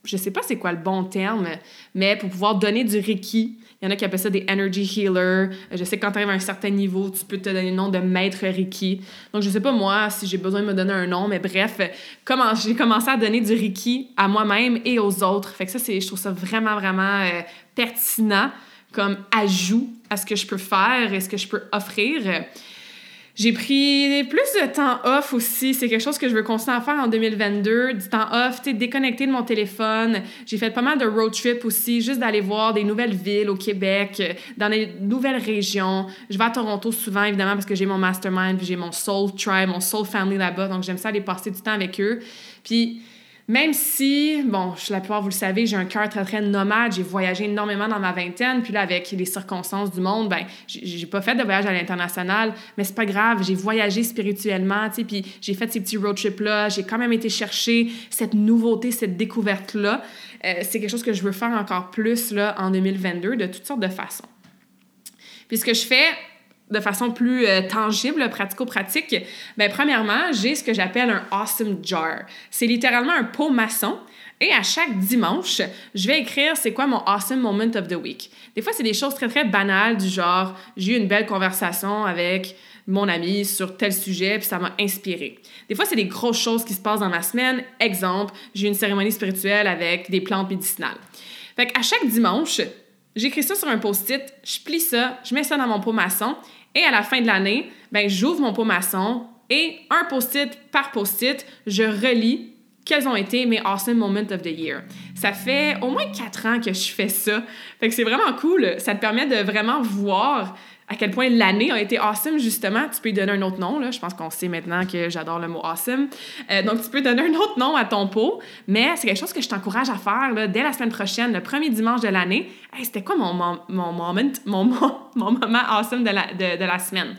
je sais pas c'est quoi le bon terme, mais pour pouvoir donner du Reiki. Il y en a qui appellent ça des energy healers. Je sais que quand tu arrives à un certain niveau, tu peux te donner le nom de maître Reiki. Donc, je sais pas moi si j'ai besoin de me donner un nom, mais bref, comment j'ai commencé à donner du Reiki à moi-même et aux autres. Fait que ça, c'est, je trouve ça vraiment, vraiment euh, pertinent comme ajout à ce que je peux faire et ce que je peux offrir. J'ai pris plus de temps off aussi. C'est quelque chose que je veux continuer à faire en 2022. Du temps off, tu déconnecté de mon téléphone. J'ai fait pas mal de road trip aussi, juste d'aller voir des nouvelles villes au Québec, dans des nouvelles régions. Je vais à Toronto souvent, évidemment, parce que j'ai mon mastermind, puis j'ai mon soul tribe, mon soul family là-bas. Donc, j'aime ça aller passer du temps avec eux. Puis, même si, bon, la plupart, vous le savez, j'ai un cœur très, très nomade, j'ai voyagé énormément dans ma vingtaine, puis là, avec les circonstances du monde, ben, j'ai pas fait de voyage à l'international, mais c'est pas grave, j'ai voyagé spirituellement, tu sais, puis j'ai fait ces petits road trips-là, j'ai quand même été chercher cette nouveauté, cette découverte-là. Euh, c'est quelque chose que je veux faire encore plus, là, en 2022, de toutes sortes de façons. Puis ce que je fais, de façon plus euh, tangible, pratico-pratique, ben, premièrement, j'ai ce que j'appelle un awesome jar. C'est littéralement un pot maçon. Et à chaque dimanche, je vais écrire c'est quoi mon awesome moment of the week. Des fois, c'est des choses très, très banales du genre j'ai eu une belle conversation avec mon ami sur tel sujet, puis ça m'a inspiré. Des fois, c'est des grosses choses qui se passent dans ma semaine. Exemple, j'ai une cérémonie spirituelle avec des plantes médicinales. Fait qu'à chaque dimanche, J'écris ça sur un post-it, je plie ça, je mets ça dans mon pot maçon et à la fin de l'année, ben, j'ouvre mon pot maçon et un post-it par post-it, je relis quels ont été mes awesome moments of the year. Ça fait au moins quatre ans que je fais ça. Fait que c'est vraiment cool. Ça te permet de vraiment voir à quel point l'année a été awesome, justement. Tu peux lui donner un autre nom, là. Je pense qu'on sait maintenant que j'adore le mot awesome. Euh, donc, tu peux donner un autre nom à ton pot, mais c'est quelque chose que je t'encourage à faire là, dès la semaine prochaine, le premier dimanche de l'année. C'était quoi mon, mon, mon, moment, mon, mon, moment awesome de la, de, de la semaine?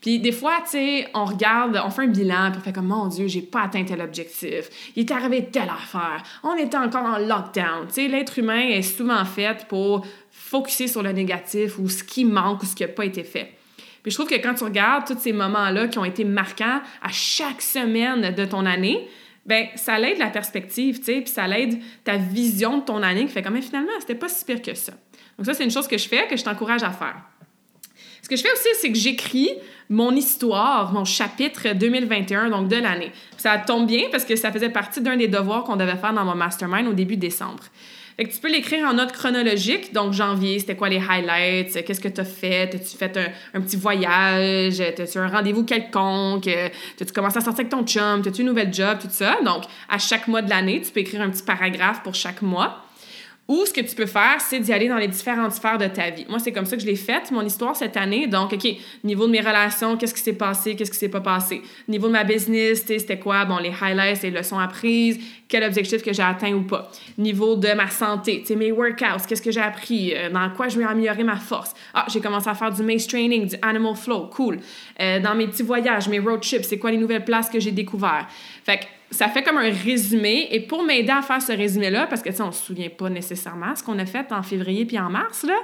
Puis des fois, tu sais, on regarde, on fait un bilan, puis on fait comme mon Dieu, j'ai pas atteint tel objectif. Il est arrivé telle affaire. On était encore en lockdown. Tu sais, l'être humain est souvent fait pour focuser sur le négatif ou ce qui manque ou ce qui n'a pas été fait. Puis je trouve que quand tu regardes tous ces moments-là qui ont été marquants à chaque semaine de ton année, ben ça l'aide la perspective, tu sais, puis ça l'aide ta vision de ton année qui fait comme mais finalement, c'était pas si pire que ça. Donc ça c'est une chose que je fais que je t'encourage à faire. Ce que je fais aussi, c'est que j'écris mon histoire, mon chapitre 2021, donc de l'année. Ça tombe bien parce que ça faisait partie d'un des devoirs qu'on devait faire dans mon mastermind au début décembre. Fait que tu peux l'écrire en note chronologique. Donc, janvier, c'était quoi les highlights? Qu'est-ce que tu as fait? As-tu fait un, petit voyage? As-tu un rendez-vous quelconque? As-tu commencé à sortir avec ton chum? As-tu une nouvelle job? Tout ça. Donc, à chaque mois de l'année, tu peux écrire un petit paragraphe pour chaque mois. Ou ce que tu peux faire, c'est d'y aller dans les différentes sphères de ta vie. Moi, c'est comme ça que je l'ai fait, mon histoire cette année. Donc, OK, niveau de mes relations, qu'est-ce qui s'est passé, qu'est-ce qui s'est pas passé? Niveau de ma business, c'était quoi? Bon, les highlights, les leçons apprises, quel objectif que j'ai atteint ou pas. Niveau de ma santé, tu mes workouts, qu'est-ce que j'ai appris, euh, dans quoi je vais améliorer ma force? Ah, j'ai commencé à faire du mace training, du animal flow, cool. Euh, dans mes petits voyages, mes road trips, c'est quoi les nouvelles places que j'ai découvertes? Fait que ça fait comme un résumé. Et pour m'aider à faire ce résumé-là, parce que, tu sais, on se souvient pas nécessairement ce qu'on a fait en février puis en mars, là,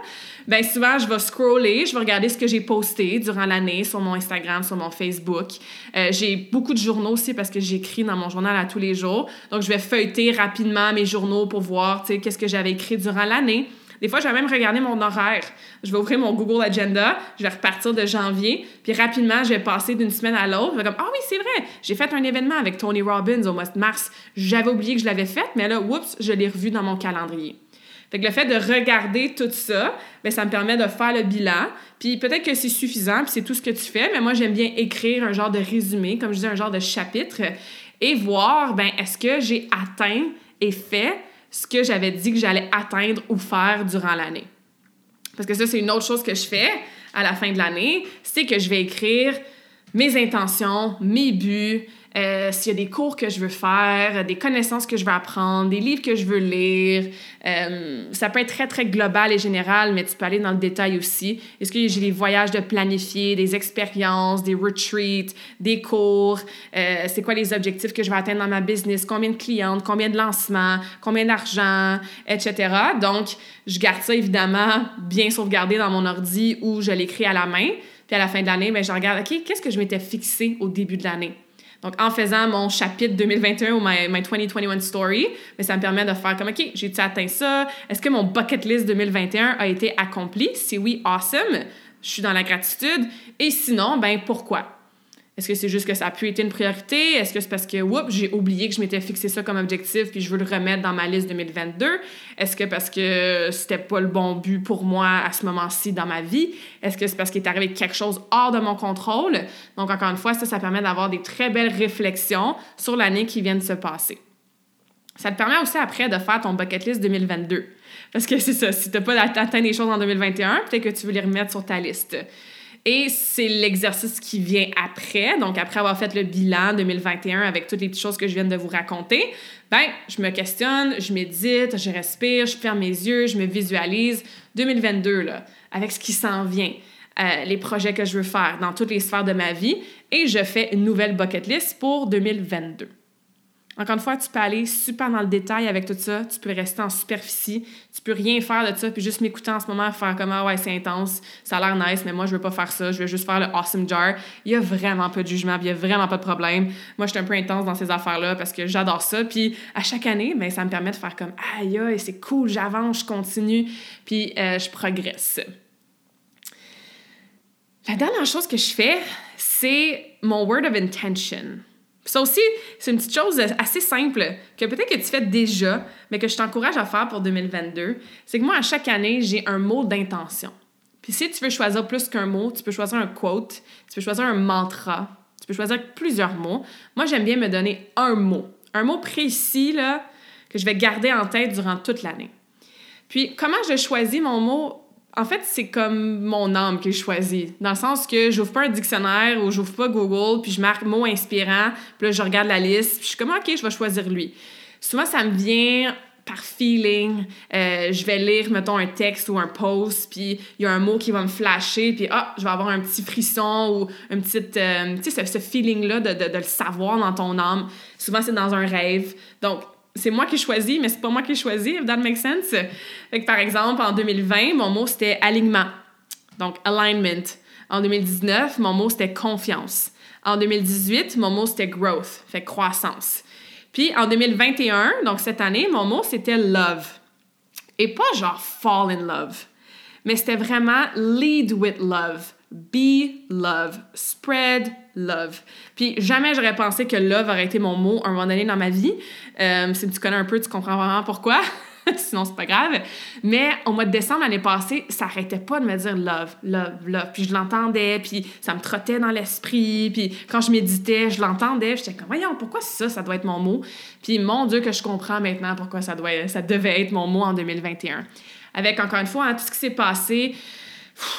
ben souvent, je vais scroller, je vais regarder ce que j'ai posté durant l'année sur mon Instagram, sur mon Facebook. Euh, j'ai beaucoup de journaux aussi parce que j'écris dans mon journal à tous les jours. Donc, je vais feuilleter rapidement mes journaux pour voir, tu sais, qu'est-ce que j'avais écrit durant l'année. Des fois, je vais même regarder mon horaire. Je vais ouvrir mon Google Agenda, je vais repartir de janvier, puis rapidement, je vais passer d'une semaine à l'autre. Je vais comme, ah oui, c'est vrai, j'ai fait un événement avec Tony Robbins au mois de mars. J'avais oublié que je l'avais fait, mais là, oups, je l'ai revu dans mon calendrier. Fait que le fait de regarder tout ça, bien, ça me permet de faire le bilan. Puis peut-être que c'est suffisant, puis c'est tout ce que tu fais, mais moi, j'aime bien écrire un genre de résumé, comme je dis, un genre de chapitre, et voir, ben est-ce que j'ai atteint et fait ce que j'avais dit que j'allais atteindre ou faire durant l'année. Parce que ça, c'est une autre chose que je fais à la fin de l'année, c'est que je vais écrire mes intentions, mes buts, euh, s'il y a des cours que je veux faire, des connaissances que je veux apprendre, des livres que je veux lire. Euh, ça peut être très, très global et général, mais tu peux aller dans le détail aussi. Est-ce que j'ai des voyages de planifier, des expériences, des retreats, des cours? Euh, c'est quoi les objectifs que je vais atteindre dans ma business? Combien de clientes? Combien de lancements? Combien d'argent? Etc. Donc, je garde ça évidemment bien sauvegardé dans mon ordi ou je l'écris à la main. Puis à la fin de l'année, ben, je regarde, OK, qu'est-ce que je m'étais fixé au début de l'année? Donc, en faisant mon chapitre 2021 ou my, 2021 story, mais ça me permet de faire comme, OK, j'ai-tu atteint ça? Est-ce que mon bucket list 2021 a été accompli? Si oui, awesome. Je suis dans la gratitude. Et sinon, ben pourquoi? Est-ce que c'est juste que ça a pu être une priorité? Est-ce que c'est parce que, oups, j'ai oublié que je m'étais fixé ça comme objectif puis je veux le remettre dans ma liste 2022? Est-ce que parce que c'était pas le bon but pour moi à ce moment-ci dans ma vie? Est-ce que c'est parce qu'il est arrivé quelque chose hors de mon contrôle? Donc, encore une fois, ça, ça permet d'avoir des très belles réflexions sur l'année qui vient de se passer. Ça te permet aussi après de faire ton bucket list 2022. Parce que c'est ça, si tu n'as pas atteint des choses en 2021, peut-être que tu veux les remettre sur ta liste. Et c'est l'exercice qui vient après. Donc, après avoir fait le bilan 2021 avec toutes les petites choses que je viens de vous raconter, ben, je me questionne, je médite, je respire, je ferme mes yeux, je me visualise 2022, là, avec ce qui s'en vient. Euh, les projets que je veux faire dans toutes les sphères de ma vie et je fais une nouvelle bucket list pour 2022. Encore une fois, tu peux aller super dans le détail avec tout ça, tu peux rester en superficie, tu peux rien faire de ça, puis juste m'écouter en ce moment, faire comme ah ouais, c'est intense, ça a l'air nice, mais moi je veux pas faire ça, je veux juste faire le awesome jar. Il y a vraiment pas de jugement, il y a vraiment pas de problème. Moi, je suis un peu intense dans ces affaires-là parce que j'adore ça, puis à chaque année, ben, ça me permet de faire comme aïe, aïe c'est cool, j'avance, je continue, puis euh, je progresse. La dernière chose que je fais, c'est mon word of intention. Ça aussi, c'est une petite chose assez simple que peut-être que tu fais déjà, mais que je t'encourage à faire pour 2022. C'est que moi, à chaque année, j'ai un mot d'intention. Puis si tu veux choisir plus qu'un mot, tu peux choisir un quote, tu peux choisir un mantra, tu peux choisir plusieurs mots. Moi, j'aime bien me donner un mot. Un mot précis, là, que je vais garder en tête durant toute l'année. Puis, comment je choisis mon mot? En fait, c'est comme mon âme que je choisis. Dans le sens que j'ouvre pas un dictionnaire ou j'ouvre pas Google, puis je marque mot inspirant, puis là, je regarde la liste, puis je suis comme, OK, je vais choisir lui. Souvent, ça me vient par feeling. Euh, je vais lire, mettons, un texte ou un post, puis il y a un mot qui va me flasher, puis ah, je vais avoir un petit frisson ou un petit, euh, tu sais, ce, feeling-là de, de, de, le savoir dans ton âme. Souvent, c'est dans un rêve. Donc, c'est moi qui choisis, mais c'est pas moi qui choisis, if that makes sense. Fait que, par exemple, en 2020, mon mot c'était alignement, donc alignment. En 2019, mon mot c'était confiance. En 2018, mon mot c'était growth, fait croissance. Puis en 2021, donc cette année, mon mot c'était love. Et pas genre fall in love, mais c'était vraiment lead with love. Be love. Spread love. Puis jamais j'aurais pensé que love aurait été mon mot un moment donné dans ma vie. Euh, si tu connais un peu, tu comprends vraiment pourquoi. Sinon, c'est pas grave. Mais au mois de décembre l'année passée, ça arrêtait pas de me dire love, love, love. Puis je l'entendais, puis ça me trottait dans l'esprit. Puis quand je méditais, je l'entendais. J'étais comme, voyons, pourquoi ça, ça doit être mon mot? Puis mon Dieu, que je comprends maintenant pourquoi ça, doit, ça devait être mon mot en 2021. Avec, encore une fois, hein, tout ce qui s'est passé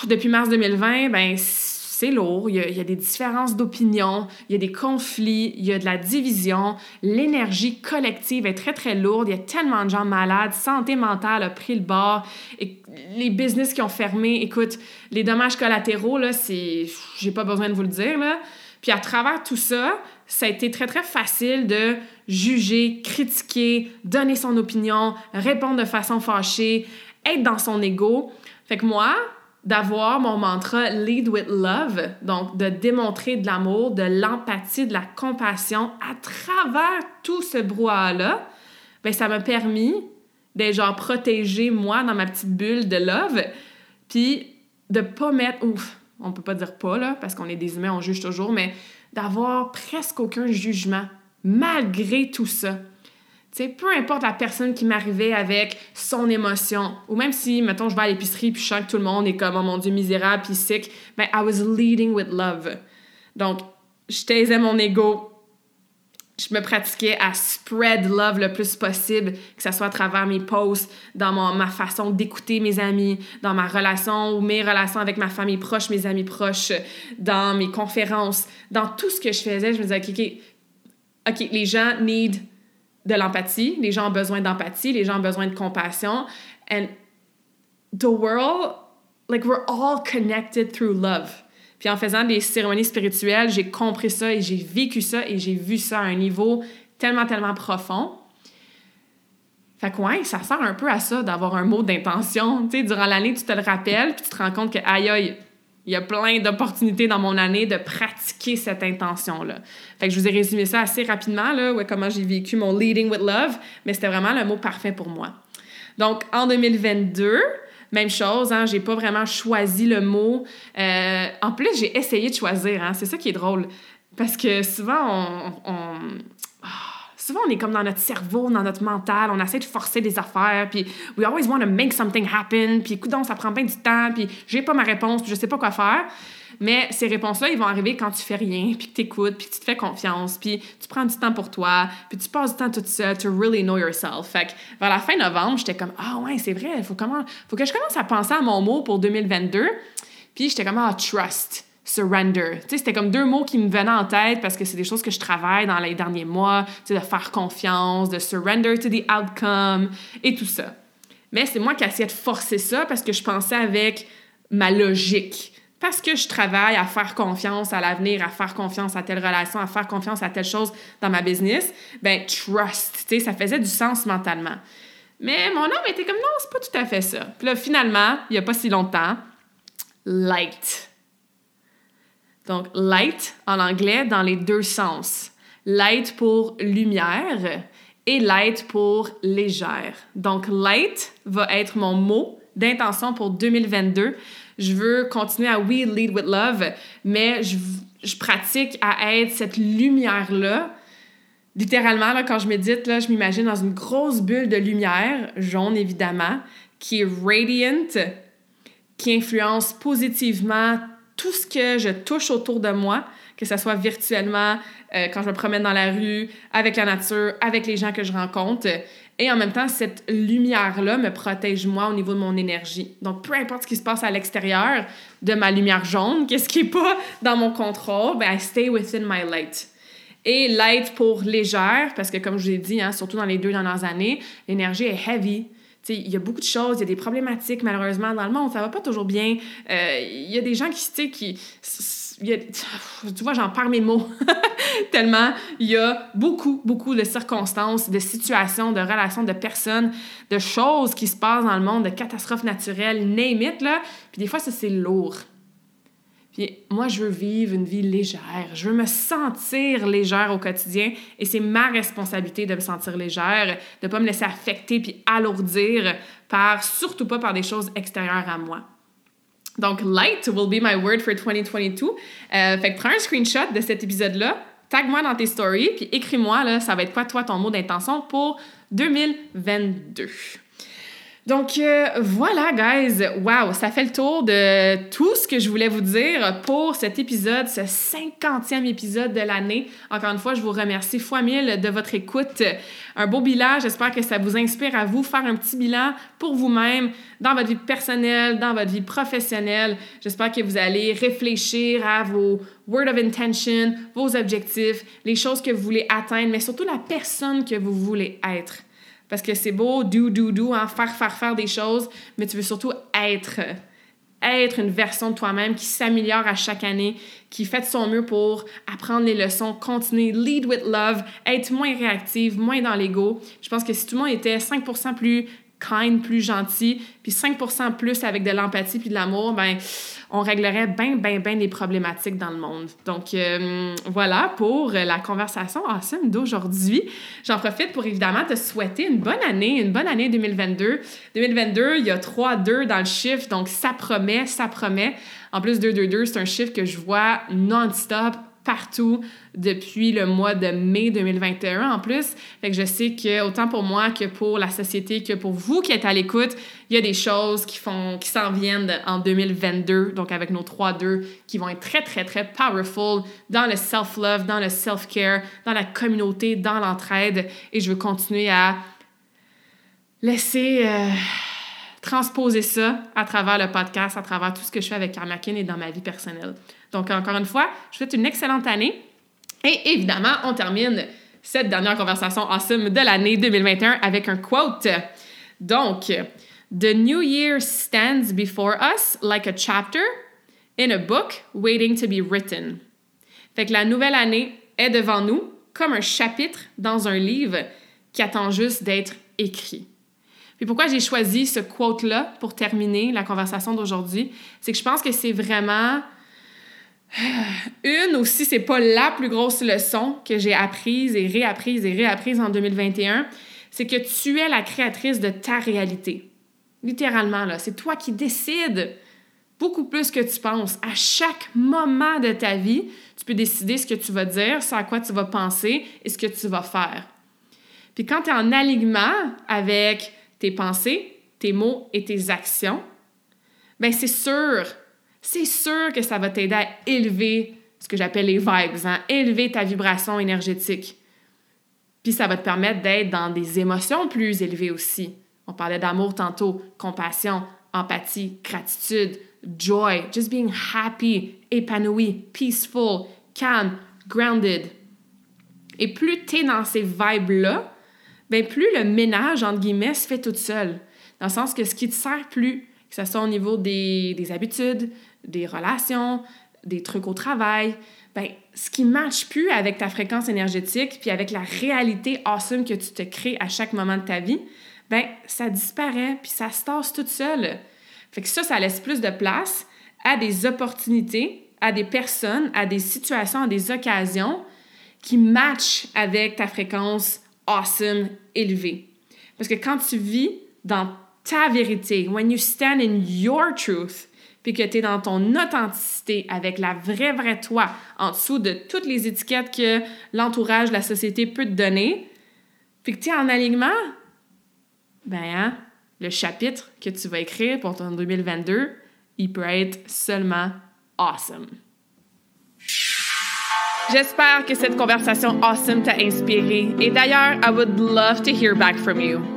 depuis mars 2020, ben c'est lourd, il y, a, des différences d'opinion, il y a des conflits, il y a de la division, l'énergie collective est très très lourde, il y a tellement de gens malades, santé mentale a pris le bord, et les business qui ont fermé, écoute, les dommages collatéraux, là, c'est... j'ai pas besoin de vous le dire, là. Puis à travers tout ça, ça a été très très facile de juger, critiquer, donner son opinion, répondre de façon fâchée, être dans son ego. Fait que moi, d'avoir mon mantra Lead with Love, donc de démontrer de l'amour, de l'empathie, de la compassion à travers tout ce brouhaha-là, ben ça m'a permis d'être genre protégée, moi, dans ma petite bulle de love, puis de pas mettre, ouf, on peut pas dire pas, là, parce qu'on est des humains, on juge toujours, mais d'avoir presque aucun jugement, malgré tout ça peu importe la personne qui m'arrivait avec son émotion, ou même si, mettons, je vais à l'épicerie puis je sens que tout le monde est comme, oh mon Dieu, misérable puis sick, ben, I was leading with love. Donc, je taisais mon ego, je me pratiquais à spread love le plus possible, que ce soit à travers mes posts, dans ma façon d'écouter mes amis, dans ma relation ou mes relations avec ma famille proche, mes amis proches, dans mes conférences, dans tout ce que je faisais, je me disais, OK, OK, OK, les gens need de l'empathie. Les gens ont besoin d'empathie, les gens ont besoin de compassion. And the world, like we're all connected through love. Puis en faisant des cérémonies spirituelles, j'ai compris ça et j'ai vécu ça et j'ai vu ça à un niveau tellement, tellement profond. Fait que ouais, ça sert un peu à ça d'avoir un mot d'intention. Tu sais, durant l'année, tu te le rappelles, puis tu te rends compte que aïe aïe, il y a plein d'opportunités dans mon année de pratiquer cette intention-là. Fait que je vous ai résumé ça assez rapidement, là, ouais, comment j'ai vécu mon leading with love, mais c'était vraiment le mot parfait pour moi. Donc, en 2022, même chose, hein, j'ai pas vraiment choisi le mot. Euh, en plus, j'ai essayé de choisir, hein, c'est ça qui est drôle. Parce que souvent, on, souvent, on est comme dans notre cerveau, dans notre mental, on essaie de forcer des affaires, puis we always want to make something happen, puis écoute, ça prend bien du temps, puis j'ai pas ma réponse, puis je sais pas quoi faire. Mais ces réponses-là, ils vont arriver quand tu fais rien, puis que tu écoutes, puis tu te fais confiance, puis tu prends du temps pour toi, puis tu passes du temps toute seule to really know yourself. Fait que vers la fin novembre, j'étais comme ah ouais, c'est vrai, faut faut que je commence à penser à mon mot pour 2022. Puis j'étais comme ah trust surrender. Tu sais, c'était comme deux mots qui me venaient en tête parce que c'est des choses que je travaille dans les derniers mois, tu sais, de faire confiance, de surrender to the outcome et tout ça. Mais c'est moi qui essayais de forcer ça parce que je pensais avec ma logique. Parce que je travaille à faire confiance à l'avenir, à faire confiance à telle relation, à faire confiance à telle chose dans ma business, ben trust, tu sais, ça faisait du sens mentalement. Mais mon âme était comme non, c'est pas tout à fait ça. Puis là, finalement, il y a pas si longtemps, light donc, light en anglais dans les deux sens. Light pour lumière et light pour légère. Donc, light va être mon mot d'intention pour 2022. Je veux continuer à We Lead with Love, mais je, je pratique à être cette lumière-là. Littéralement, là, quand je médite, là, je m'imagine dans une grosse bulle de lumière, jaune évidemment, qui est radiant, qui influence positivement tout ce que je touche autour de moi, que ce soit virtuellement, euh, quand je me promène dans la rue, avec la nature, avec les gens que je rencontre. Et en même temps, cette lumière-là me protège moi au niveau de mon énergie. Donc, peu importe ce qui se passe à l'extérieur de ma lumière jaune, qu'est-ce qui n'est pas dans mon contrôle, ben, I stay within my light. Et light pour légère, parce que comme je vous ai dit, hein, surtout dans les deux dernières années, l'énergie est heavy il y a beaucoup de choses, il y a des problématiques malheureusement dans le monde, ça va pas toujours bien. Euh, il y a des gens qui, tu vois, j'en perds mes mots tellement il y a beaucoup, beaucoup de circonstances, de situations, de relations, de personnes, de choses qui se passent dans le monde, de catastrophes naturelles, name it, là. Puis des fois, ça, c'est lourd. Puis moi, je veux vivre une vie légère. Je veux me sentir légère au quotidien et c'est ma responsabilité de me sentir légère, de pas me laisser affecter puis alourdir par, surtout pas par des choses extérieures à moi. Donc, light will be my word for 2022. Euh, fait que prends un screenshot de cet épisode-là, tag-moi dans tes stories, puis écris-moi, là, ça va être quoi, toi, ton mot d'intention pour 2022. Donc euh, voilà, guys. Wow, ça fait le tour de tout ce que je voulais vous dire pour cet épisode, ce 50e épisode de l'année. Encore une fois, je vous remercie fois mille de votre écoute. Un beau bilan. J'espère que ça vous inspire à vous faire un petit bilan pour vous-même dans votre vie personnelle, dans votre vie professionnelle. J'espère que vous allez réfléchir à vos word of intention, vos objectifs, les choses que vous voulez atteindre, mais surtout la personne que vous voulez être. Parce que c'est beau, do, do, do, hein, faire, faire, faire des choses, mais tu veux surtout être. Être une version de toi-même qui s'améliore à chaque année, qui fait de son mieux pour apprendre les leçons, continuer, lead with love, être moins réactive, moins dans l'ego. Je pense que si tout le monde était 5% plus kind, plus gentil, puis 5% plus avec de l'empathie puis de l'amour, ben on réglerait bien, bien, bien les problématiques dans le monde. Donc, euh, voilà pour la conversation awesome d'aujourd'hui. J'en profite pour évidemment te souhaiter une bonne année, une bonne année 2022. 2022, il y a 3-2 dans le chiffre, donc ça promet, ça promet. En plus, 2-2-2, c'est un chiffre que je vois non-stop partout depuis le mois de mai 2021 en plus. Fait que je sais que autant pour moi que pour la société que pour vous qui êtes à l'écoute, il y a des choses qui font qui s'en viennent en 2022 donc avec nos 3-2 qui vont être très très très powerful dans le self-love, dans le self-care, dans la communauté, dans l'entraide et je veux continuer à laisser euh, transposer ça à travers le podcast, à travers tout ce que je fais avec Karmakin et dans ma vie personnelle. Donc, encore une fois, je vous souhaite une excellente année. Et évidemment, on termine cette dernière conversation awesome de l'année 2021 avec un quote. Donc, The new year stands before us like a chapter in a book waiting to be written. Fait que la nouvelle année est devant nous comme un chapitre dans un livre qui attend juste d'être écrit. Puis pourquoi j'ai choisi ce quote-là pour terminer la conversation d'aujourd'hui, c'est que je pense que c'est vraiment une aussi, c'est pas la plus grosse leçon que j'ai apprise et réapprise et réapprise en 2021, c'est que tu es la créatrice de ta réalité. Littéralement, là, c'est toi qui décides beaucoup plus que tu penses. À chaque moment de ta vie, tu peux décider ce que tu vas dire, ce à quoi tu vas penser et ce que tu vas faire. Puis quand tu es en alignement avec tes pensées, tes mots et tes actions, ben c'est sûr, c'est sûr que ça va t'aider à élever ce que j'appelle les vibes, hein, élever ta vibration énergétique. Puis ça va te permettre d'être dans des émotions plus élevées aussi. On parlait d'amour tantôt, compassion, empathie, gratitude, joy, just being happy, épanoui, peaceful, calm, grounded. Et plus tu es dans ces vibes-là, ben plus le ménage, entre guillemets, se fait tout seul. Dans le sens que ce qui te sert plus, que ce soit au niveau des, des habitudes, des relations, des trucs au travail, ben, ce qui ne matche plus avec ta fréquence énergétique puis avec la réalité awesome que tu te crées à chaque moment de ta vie, ben, ça disparaît puis ça se tasse tout seul. Fait que ça, ça laisse plus de place à des opportunités, à des personnes, à des situations, à des occasions qui matchent avec ta fréquence awesome, élevée. Parce que quand tu vis dans ta vérité, when you stand in your truth, puis que tu es dans ton authenticité avec la vraie, vraie toi, en dessous de toutes les étiquettes que l'entourage, la société peut te donner, puis que tu es en alignement, ben, hein, le chapitre que tu vas écrire pour ton 2022, il peut être seulement awesome. J'espère que cette conversation awesome t'a inspiré. Et d'ailleurs, I would love to hear back from you.